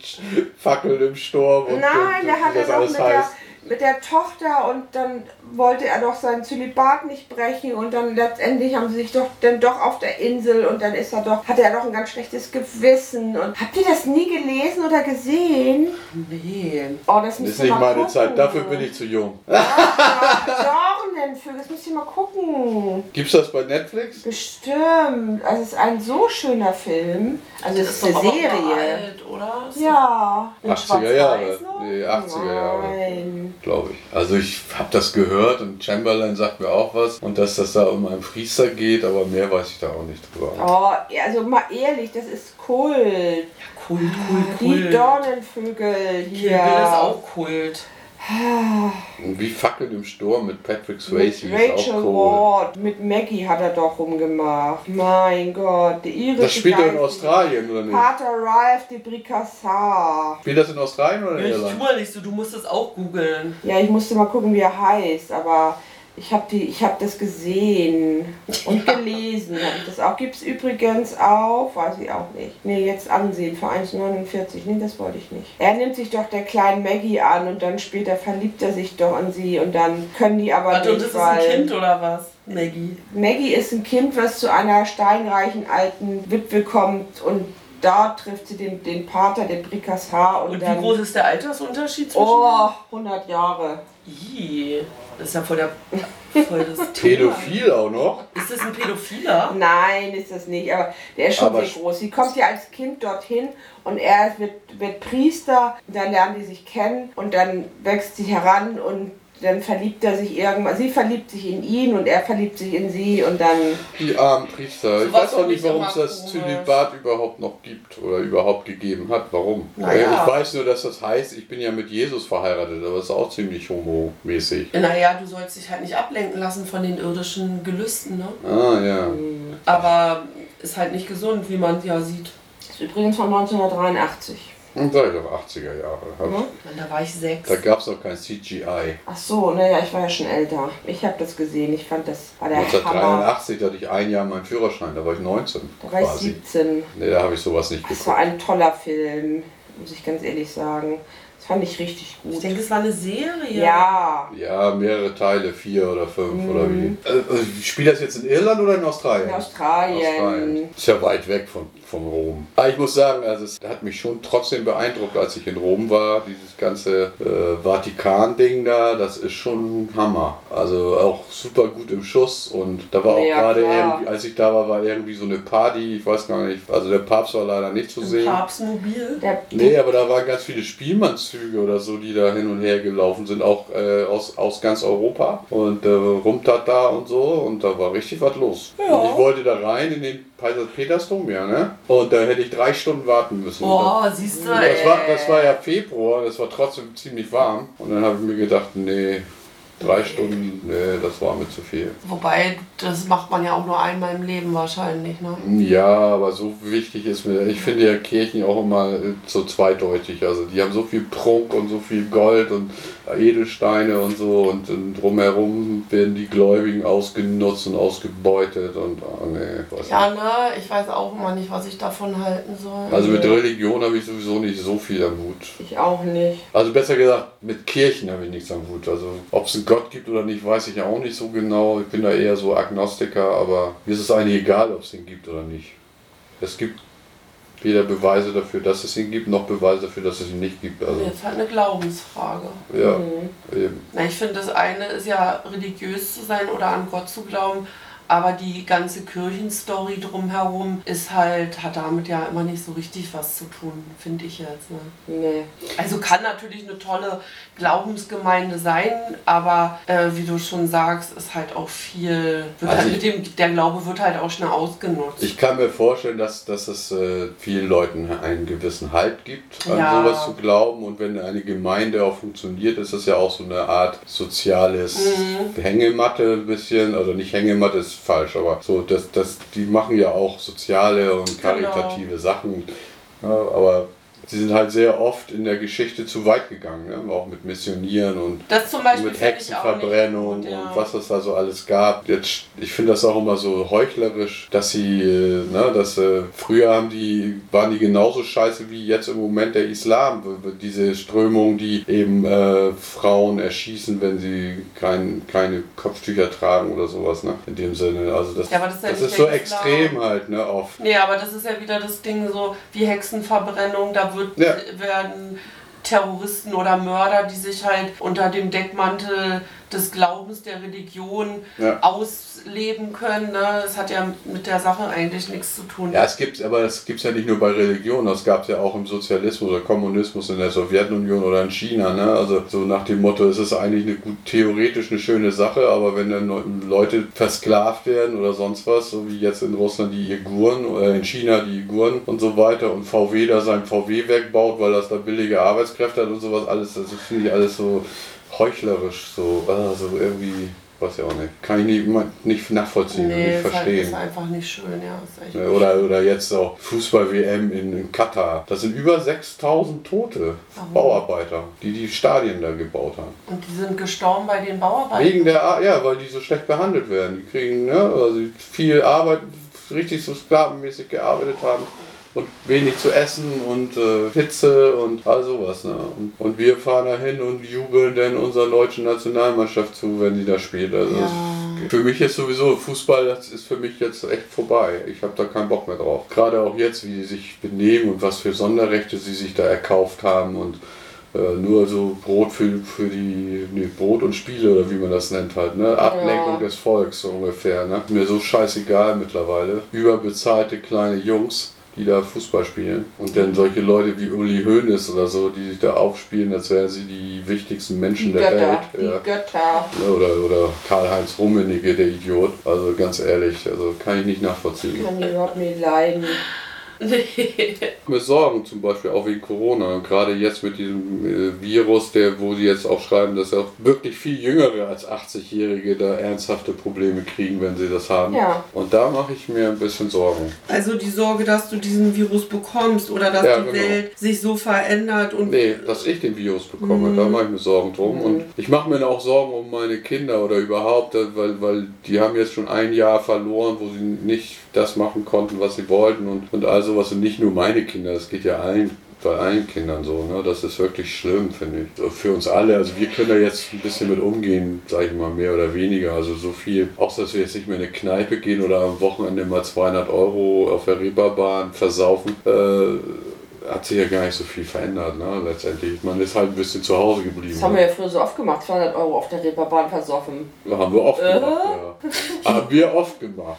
Fackeln im Sturm und,
Nein,
und,
der hat er
das
doch mit der,
heißt.
Mit der Tochter und dann wollte er doch sein Zölibat nicht brechen und dann letztendlich haben sie sich doch dann doch auf der Insel und dann ist er doch, hatte er doch ein ganz schlechtes Gewissen und habt ihr das nie gelesen oder gesehen?
Nee.
Oh, das müsst
Ist nicht
mal
meine
gucken.
Zeit, dafür bin ich zu jung.
Dornenvögel, das müsst ihr mal gucken.
Gibt's das bei Netflix?
Bestimmt. Also es ist ein so schöner Film. Also es ist eine
doch aber
Serie.
uralt, oder? Ist
Ja.
80er Jahre. Nee, 80er Jahre,
Nein.
Glaube ich. Also ich habe das gehört und Chamberlain sagt mir auch was und dass das da um einen Priester geht, aber mehr weiß ich da auch nicht drüber.
Oh, ja, also mal ehrlich, das ist Kult.
Kult, Kult,
Die
Kult.
Dornenvögel hier.
Kill ist auch Kult.
Und wie Fackeln im Sturm mit Patrick Swayze
Mit
ist
Rachel
auch cool.
Ward, mit Maggie hat er doch rumgemacht. Mein Gott, die irische
Das spielt doch in Australien, oder nicht?
Pater Ralph de Bricassar.
Spielt das in Australien oder in
Ich
Irland?
tue nicht so, du musst es auch googeln.
Ja, ich musste mal gucken, wie er heißt, aber ich habe hab das gesehen und gelesen. Das auch. Gibt es übrigens auch, weiß ich auch nicht. Nee, jetzt ansehen für 1,49. Nee, das wollte ich nicht. Er nimmt sich doch der kleinen Maggie an und dann später verliebt er sich doch in sie und dann können die aber
Warte, und
nicht,
das ist ein
weil
Kind oder was? Maggie.
Maggie ist ein Kind, was zu einer steinreichen alten Witwe kommt und da trifft sie den, den Pater, den Bricassar und,
Und wie groß ist der Altersunterschied zwischen
Oh, 100 Jahre.
Ih, das ist ja voll, der, voll das Thema.
Pädophil auch noch?
Ist das ein Pädophiler?
Nein, ist das nicht, aber der ist schon
Aber
sehr groß. Sie kommt ja als Kind dorthin und er wird, wird Priester, dann lernen die sich kennen und dann wächst sie heran und dann verliebt er sich irgendwann, sie verliebt sich in ihn und er verliebt sich in sie und dann,
Die armen Priester. Ich
Sowas
weiß auch nicht,
ich
warum es das. Zölibat überhaupt noch gibt oder überhaupt gegeben hat. Warum?
Naja.
Äh, Ich weiß nur, dass das heißt, ich bin ja mit Jesus verheiratet, aber das ist auch ziemlich homomäßig.
Naja, du sollst dich halt nicht ablenken lassen von den irdischen Gelüsten, ne?
Ah, ja.
Aber ist halt nicht gesund, wie man ja sieht.
ist übrigens von 1983.
Und sag ich doch 80er Jahre. Hab-
Mhm.
Und da war ich sechs.
Da gab es noch kein CGI.
Ach so, naja, ich war ja schon älter. Ich habe das gesehen, ich fand das war der Hammer.
1983 hatte ich ein Jahr meinen Führerschein, da war ich 19
Da war ich
quasi.
17.
Nee, da habe ich sowas nicht
Das war ein toller Film, muss ich ganz ehrlich sagen. Das fand ich richtig
Ich
gut.
denke, es war eine Serie.
Ja,
Ja, mehrere Teile, vier oder fünf
Mhm.
oder wie. Äh, äh, spielt das jetzt in Irland oder in Australien?
in Australien.
Australien. Ist ja weit weg von, von Rom. Aber ich muss sagen, also es hat mich schon trotzdem beeindruckt, als ich in Rom war. Dieses ganze äh, Vatikan-Ding da, das ist schon Hammer. Also auch super gut im Schuss und da war auch
Ja,
gerade irgendwie, als ich da war, war irgendwie so eine Party. Ich weiß gar nicht, also der Papst war leider nicht zu
Im
sehen.
Papstmobil.
Der,
Nee, aber da waren ganz viele Spielmannszüge oder so, die da hin und her gelaufen sind, auch äh, aus, aus ganz Europa. Und äh, Rumtata und so. Und da war richtig was los.
Ja.
Und ich wollte da rein in den Kaiser Petersdom, ja, ne? Und da hätte ich drei Stunden warten müssen.
Boah, siehst du,
Und
ey.
das, war, das war ja Februar, das war trotzdem ziemlich warm. Und dann habe ich mir gedacht, nee, drei Stunden, nee, das war mir zu viel.
Wobei, das macht man ja auch nur einmal im Leben wahrscheinlich, ne?
Ja, aber so wichtig ist mir, ich finde ja Kirchen auch immer äh, so zweideutig. Also die haben so viel Prunk und so viel Gold und Edelsteine und so und, und drumherum werden die Gläubigen ausgenutzt und ausgebeutet und oh nee, was
Ja, ne? Ich weiß auch immer nicht, was ich davon halten soll.
Also mit Religion habe ich sowieso nicht so viel am Hut.
ich auch nicht.
Also besser gesagt, mit Kirchen habe ich nichts am Hut. Also ob es einen Gott gibt oder nicht, weiß ich ja auch nicht so genau. Ich bin da eher so Agnostiker, aber mir ist es eigentlich egal, ob es ihn gibt oder nicht. Es gibt weder Beweise dafür, dass es ihn gibt, noch Beweise dafür, dass es ihn nicht gibt. Also
Jetzt halt eine Glaubensfrage.
ja, eben.
Na, ich finde, das eine ist ja religiös zu sein oder an Gott zu glauben, aber die ganze Kirchenstory drumherum ist halt, hat damit ja immer nicht so richtig was zu tun, finde ich jetzt. Ne?
Nee.
Also kann natürlich eine tolle Glaubensgemeinde sein, aber äh, wie du schon sagst, ist halt auch viel, wird
Also
halt mit dem, der Glaube wird halt auch schnell ausgenutzt.
Ich kann mir vorstellen, dass, dass es äh, vielen Leuten einen gewissen Halt gibt, an
Ja.
sowas zu glauben. Und wenn eine Gemeinde auch funktioniert, ist das ja auch so eine Art soziales
Mhm.
Hängematte ein bisschen. Also nicht Hängematte ist falsch, aber so, das, das, die machen ja auch soziale und
Genau.
karitative Sachen. Ja, aber sie sind halt sehr oft in der Geschichte zu weit gegangen, ne? auch mit Missionieren und mit Hexenverbrennung
gut, ja.
und was es da so alles gab. Jetzt, ich finde das auch immer so heuchlerisch, dass sie, ne, dass äh, früher haben die, waren die genauso scheiße wie jetzt im Moment der Islam. Diese Strömung, die eben äh, Frauen erschießen, wenn sie kein, keine Kopftücher tragen oder sowas, ne? In dem Sinne. Also das,
Ja, aber das ist ja
das ist so
Islam.
extrem halt, ne? Oft.
Nee, aber das ist ja wieder das Ding so wie Hexenverbrennung, da wird,
Ja.
werden Terroristen oder Mörder, die sich halt unter dem Deckmantel des Glaubens der Religion
Ja.
ausleben können. Ne? Das hat ja mit der Sache eigentlich nichts zu tun.
Ja, es gibt aber das gibt es ja nicht nur bei Religion, das gab es ja auch im Sozialismus oder Kommunismus in der Sowjetunion oder in China. Ne? Also so nach dem Motto, es ist eigentlich eine gut, theoretisch eine schöne Sache, aber wenn dann Leu- Leute versklavt werden oder sonst was, so wie jetzt in Russland die Uiguren oder in China die Uiguren und so weiter und VW da sein VW-Werk baut, weil das da billige Arbeitskräfte hat und sowas, alles, das finde ich alles so heuchlerisch, so also irgendwie, weiß ich auch nicht. Kann ich nicht, nicht nachvollziehen und
Nee,
nicht
ist, halt,
verstehen.
ist einfach nicht schön, ja.
Oder, oder jetzt auch Fußball-WM in, in Katar. Das sind über 6000 Tote
Warum?
Bauarbeiter, die die Stadien da gebaut haben.
Und die sind gestorben bei den Bauarbeiten.
Wegen der, Ar- ja, weil die so schlecht behandelt werden. Die kriegen, ne, also viel Arbeit, richtig so sklavenmäßig gearbeitet haben. Und wenig zu essen und äh, Hitze und all sowas. Ne? Und, und wir fahren da hin und jubeln dann unserer deutschen Nationalmannschaft zu, wenn sie da spielt. Also
Ja.
für mich ist sowieso Fußball, das ist für mich jetzt echt vorbei. Ich habe da keinen Bock mehr drauf. Gerade auch jetzt, wie die sich benehmen und was für Sonderrechte sie sich da erkauft haben und äh, nur so Brot für, für die, nee, Brot und Spiele oder wie man das nennt halt, ne? Ablenkung
Ja.
des Volks so ungefähr, ne? Mir so scheißegal mittlerweile. Überbezahlte kleine Jungs, die da Fußball spielen. Und dann solche Leute wie Uli Hoeneß oder so, die sich da aufspielen, als wären sie die wichtigsten Menschen
Die
der
Götter,
Welt.
die
Ja.
Götter.
Oder, oder Karl-Heinz Rummenigge, der Idiot. Also ganz ehrlich, also kann ich nicht nachvollziehen.
Kann die überhaupt nicht leiden.
Mir Sorgen zum Beispiel auch wegen Corona. Gerade jetzt mit diesem äh, Virus, der, wo sie jetzt auch schreiben, dass auch wirklich viel Jüngere als 80-Jährige da ernsthafte Probleme kriegen, wenn sie das haben.
Ja.
Und da mache ich mir ein bisschen Sorgen.
Also die Sorge, dass du diesen Virus bekommst oder dass
Ja,
die
genau.
Welt sich so verändert und
Nee, dass ich den Virus bekomme, da mache ich mir Sorgen drum. Und ich mache mir auch Sorgen um meine Kinder oder überhaupt, äh, weil, weil die haben jetzt schon ein Jahr verloren, wo sie nicht das machen konnten, was sie wollten und, und all sowas. Und nicht nur meine Kinder, das geht ja allen bei allen Kindern so, ne? Das ist wirklich schlimm, finde ich. So Für uns alle, also wir können da jetzt ein bisschen mit umgehen, sage ich mal, mehr oder weniger. Also so viel, auch dass wir jetzt nicht mehr in eine Kneipe gehen oder am Wochenende mal 200 Euro auf der Reeperbahn versaufen, äh, hat sich ja gar nicht so viel verändert, ne? Letztendlich. Man ist halt ein bisschen zu Hause geblieben.
Das haben
ne?
wir ja früher so oft gemacht, 200 Euro auf der Reeperbahn versoffen.
Haben wir oft
Äh?
gemacht, ja. Haben wir oft gemacht.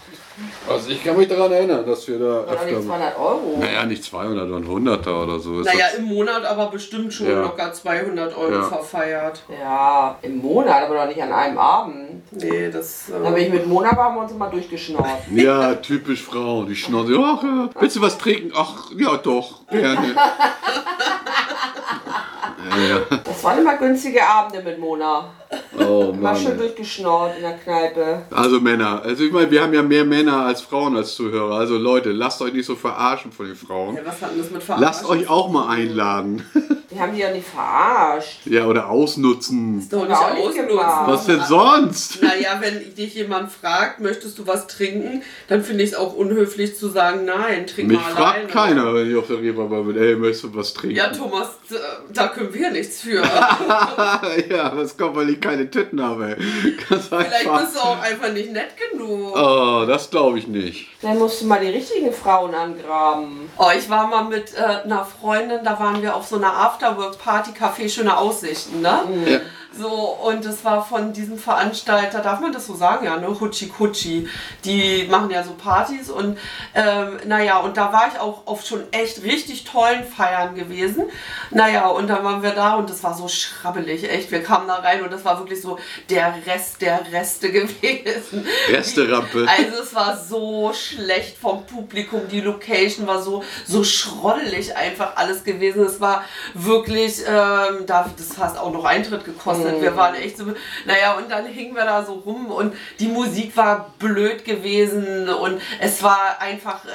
Also ich kann mich daran erinnern, dass wir da
War doch nicht
öfter...
200 Euro.
Naja, nicht 200, sondern 100er oder so. Ist
naja,
das-
im Monat aber bestimmt schon
Ja.
locker 200 Euro
Ja.
verfeiert.
Ja, im Monat, aber doch nicht an einem Abend.
Nee, das.
Da bin
Äh,
ich mit Mona waren wir uns immer durchgeschnort.
Ja, typisch Frauen. Die schnauzen. Ach, ja, willst du was trinken? Ach, ja doch, gerne. ja, ja.
Das waren immer günstige Abende mit Mona.
Oh Mann.
durchgeschnort in der Kneipe.
Also Männer. Also ich meine, wir haben ja mehr Männer als Frauen als Zuhörer. Also Leute, lasst euch nicht so verarschen von den Frauen.
ja, was hat denn das mit Verarschen?
Lasst euch auch mal einladen.
Die haben die ja nicht verarscht.
Ja, oder ausnutzen.
Ist doch nicht ausnutzen.
Was denn sonst?
Naja, wenn dich jemand fragt, möchtest du was trinken, dann finde ich es auch unhöflich zu sagen, nein, trink
Mich
mal
fragt
alleine.
keiner, wenn ich auf der Reeperbahn bin. Ey, möchtest du was trinken?
Ja, Thomas, äh, da können wir nichts für.
ja, das kommt, weil ich keine Titten habe. Ganz
Vielleicht
einfach.
bist du auch einfach nicht nett genug.
Oh, das glaube ich nicht.
Dann musst du mal die richtigen Frauen angraben.
Oh, ich war mal mit äh, einer Freundin, da waren wir auf so einer Afterwork-Party, Café Schöne Aussichten, ne?
Ja.
So, und das war von diesem Veranstalter, darf man das so sagen, ja, ne? Hutschi Kutschi. Die machen ja so Partys und ähm, naja, und da war ich auch auf schon echt richtig tollen Feiern gewesen. Naja, und dann waren wir da und das war so schrabbelig, echt. Wir kamen da rein und das war wirklich so der Rest der Reste gewesen.
Resterampe.
Also es war so schlecht vom Publikum, die Location war so, so schroddelig einfach alles gewesen. Es war wirklich, ähm, da, das hast auch noch Eintritt gekostet ausgerastet. Wir waren echt so, naja, und dann hingen wir da so rum und die Musik war blöd gewesen und es war einfach äh,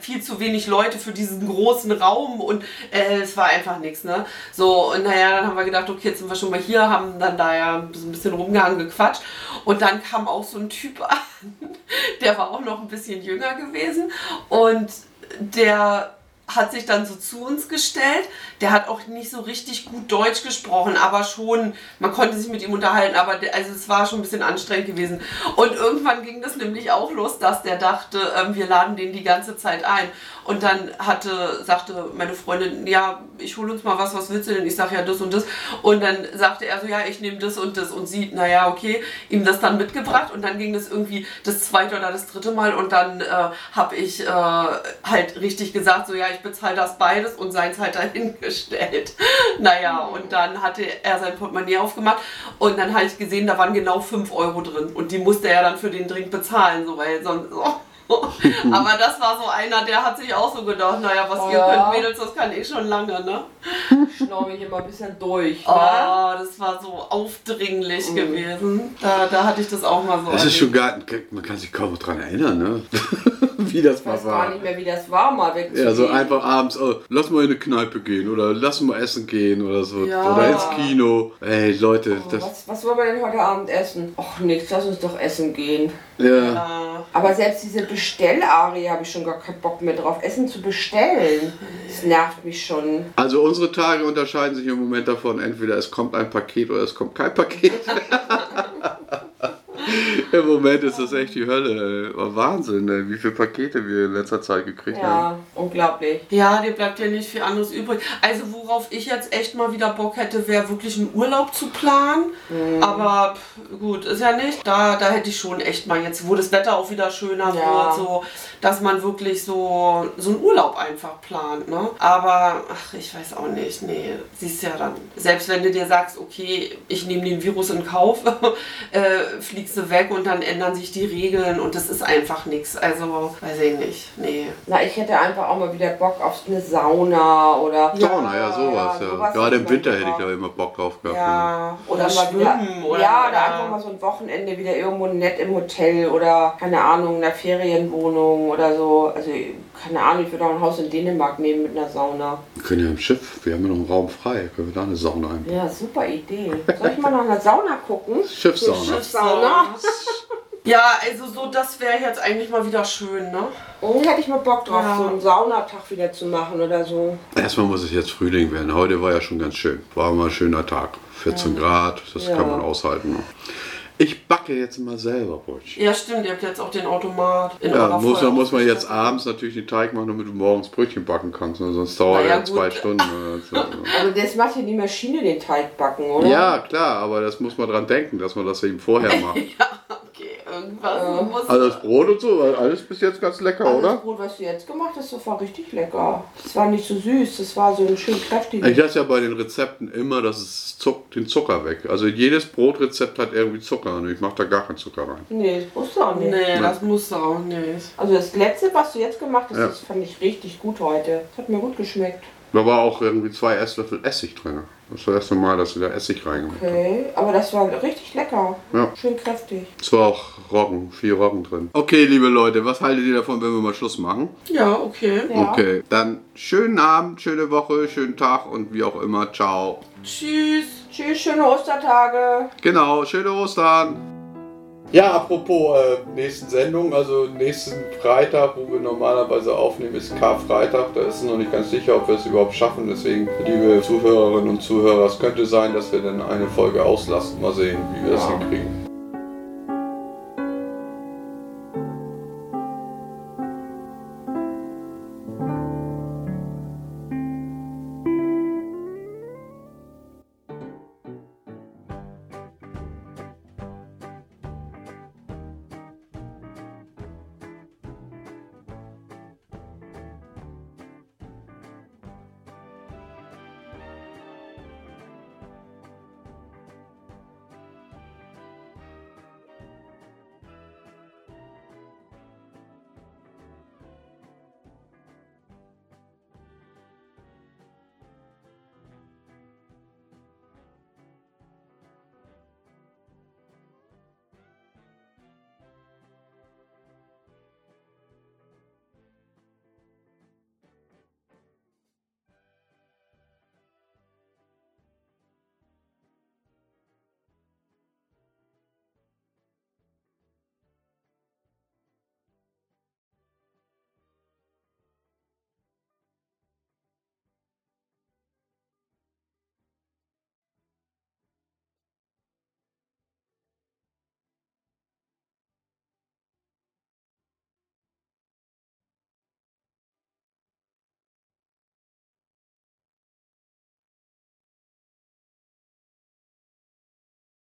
viel zu wenig Leute für diesen großen Raum und äh, es war einfach nichts, ne? So, und naja, dann haben wir gedacht, okay, jetzt sind wir schon mal hier, haben dann da ja so ein bisschen rumgehangen, gequatscht und dann kam auch so ein Typ an, der war auch noch ein bisschen jünger gewesen und der hat sich dann so zu uns gestellt. Der hat auch nicht so richtig gut Deutsch gesprochen, aber schon, man konnte sich mit ihm unterhalten, aber der, also es war schon ein bisschen anstrengend gewesen. Und irgendwann ging das nämlich auch los, dass der dachte, ähm, wir laden den die ganze Zeit ein. Und dann hatte, sagte meine Freundin, ja, ich hole uns mal was, was willst du denn? Ich sage ja das und das. Und dann sagte er so, ja, ich nehme das und das. Und sie, naja, okay, ihm das dann mitgebracht. Und dann ging das irgendwie das zweite oder das dritte Mal. Und dann äh, habe ich äh, halt richtig gesagt, so, ja, ich bezahle das beides und seins halt dahingestellt. naja, und dann hatte er sein Portemonnaie aufgemacht. Und dann habe ich gesehen, da waren genau 5 Euro drin. Und die musste er dann für den Drink bezahlen, so, weil sonst... So. Aber das war so einer, der hat sich auch so gedacht, naja, was
Oh
ihr
ja.
könnt, Mädels, das kann ich schon lange, ne?
Schnorre ich immer ein bisschen durch.
Oh,
Ne?
das war so aufdringlich gewesen. Da, da hatte ich das auch mal so.
Das ist schon gar, man kann sich kaum noch dran erinnern, ne? Wie das
Ich
mal
weiß gar
war.
nicht mehr, wie das war, mal wegzugehen.
Ja, so einfach abends, oh, lass mal in eine Kneipe gehen oder lass mal essen gehen oder so.
Ja.
Oder ins Kino. Ey, Leute, das.
Was, was wollen wir denn heute Abend essen? Ach nichts, lass uns doch essen gehen.
Ja.
Ja.
Aber selbst diese Bestellarie habe ich schon gar keinen Bock mehr drauf, Essen zu bestellen. Das nervt mich schon.
Also unsere Tage unterscheiden sich im Moment davon, entweder es kommt ein Paket oder es kommt kein Paket. Im Moment ist das echt die Hölle. Wahnsinn, ey, wie viele Pakete wir in letzter Zeit gekriegt haben.
Unglaublich.
ja, dir bleibt ja nicht viel anderes übrig. Also worauf ich jetzt echt mal wieder Bock hätte, wäre wirklich einen Urlaub zu planen.
Mhm.
Aber pff, gut, ist ja nicht. Da, da hätte ich schon echt mal jetzt, wo das Wetter auch wieder schöner
Ja.
wird, so, dass man wirklich so, so einen Urlaub einfach plant. Ne? Aber ach, ich weiß auch nicht. Nee, siehst ja dann. Selbst wenn du dir sagst, okay, ich nehme den Virus in Kauf, äh, fliegst du weg und dann ändern sich die Regeln und das ist einfach nichts. Also, weiß ich nicht. Nee.
Na, ich hätte einfach auch mal wieder Bock auf eine Sauna oder.
Sauna, ja, sowas. Ja,
sowas
Gerade im Winter hätte ich da immer Bock drauf gehabt.
Ja,
Oder, mal
schwimmen
wieder,
oder
ja, oder einfach mal so ein Wochenende wieder irgendwo nett im Hotel oder keine Ahnung, in einer Ferienwohnung oder so. Also keine Ahnung, ich würde auch ein Haus in Dänemark nehmen mit einer Sauna.
Wir können ja im Schiff, wir haben ja noch einen Raum frei, können wir da eine Sauna einbauen.
Ja, super Idee. Soll ich mal nach einer Sauna gucken?
Schiffssauna.
Schiffssauna.
Ja, also so, das wäre jetzt eigentlich mal wieder schön, ne?
Oh, hätte ich mal Bock drauf,
Ja.
so einen Saunatag wieder zu machen oder so.
Erstmal muss es jetzt Frühling werden. Heute war ja schon ganz schön. War mal ein schöner Tag. 14 Grad, das
Ja.
kann man aushalten. ne? Ich backe jetzt mal selber Brötchen.
Ja, stimmt, ihr habt jetzt auch den Automat in
Ja,
eurer
muss,
Feuer-
muss man jetzt abends natürlich den Teig machen, damit du morgens Brötchen backen kannst. Ne? Sonst dauert
ja,
ja zwei. Stunden. So.
Also das macht ja die Maschine den Teig backen, oder?
ja, klar, aber das muss man dran denken, dass man das eben vorher macht.
Okay, irgendwas muss.
Also das Brot und so, war alles bis jetzt ganz lecker,
Also
oder?
Das Brot, was du jetzt gemacht hast, das war richtig lecker. Das war nicht so süß, das war so ein schön kräftiges.
Ich lasse ja bei den Rezepten immer das ist Zuck, den Zucker weg. Also jedes Brotrezept hat irgendwie Zucker und ich mache da gar keinen Zucker rein.
Nee, das wusste auch nicht.
Nee, das muss auch nicht.
Also das letzte, was du jetzt gemacht hast,
Ja.
das fand ich richtig gut heute. Das hat mir gut geschmeckt.
Da war auch irgendwie zwei Esslöffel Essig drin. Das war das erste Mal, dass sie da Essig reingemacht haben.
Okay, aber das war richtig lecker.
Ja.
Schön kräftig.
Es war auch Roggen, viel Roggen drin. Okay, liebe Leute, was haltet ihr davon, wenn wir mal Schluss machen?
Ja, okay.
Ja.
Okay, dann schönen Abend, schöne Woche, schönen Tag und wie auch immer. Ciao.
Tschüss.
Tschüss, schöne Ostertage.
Genau, schöne Ostern. Ja, apropos äh, nächsten Sendung, also nächsten Freitag, wo wir normalerweise aufnehmen, ist Karfreitag. Da ist es noch nicht ganz sicher, ob wir es überhaupt schaffen. Deswegen, liebe Zuhörerinnen und Zuhörer, es könnte sein, dass wir dann eine Folge auslassen. Mal sehen, wie wir das hinkriegen.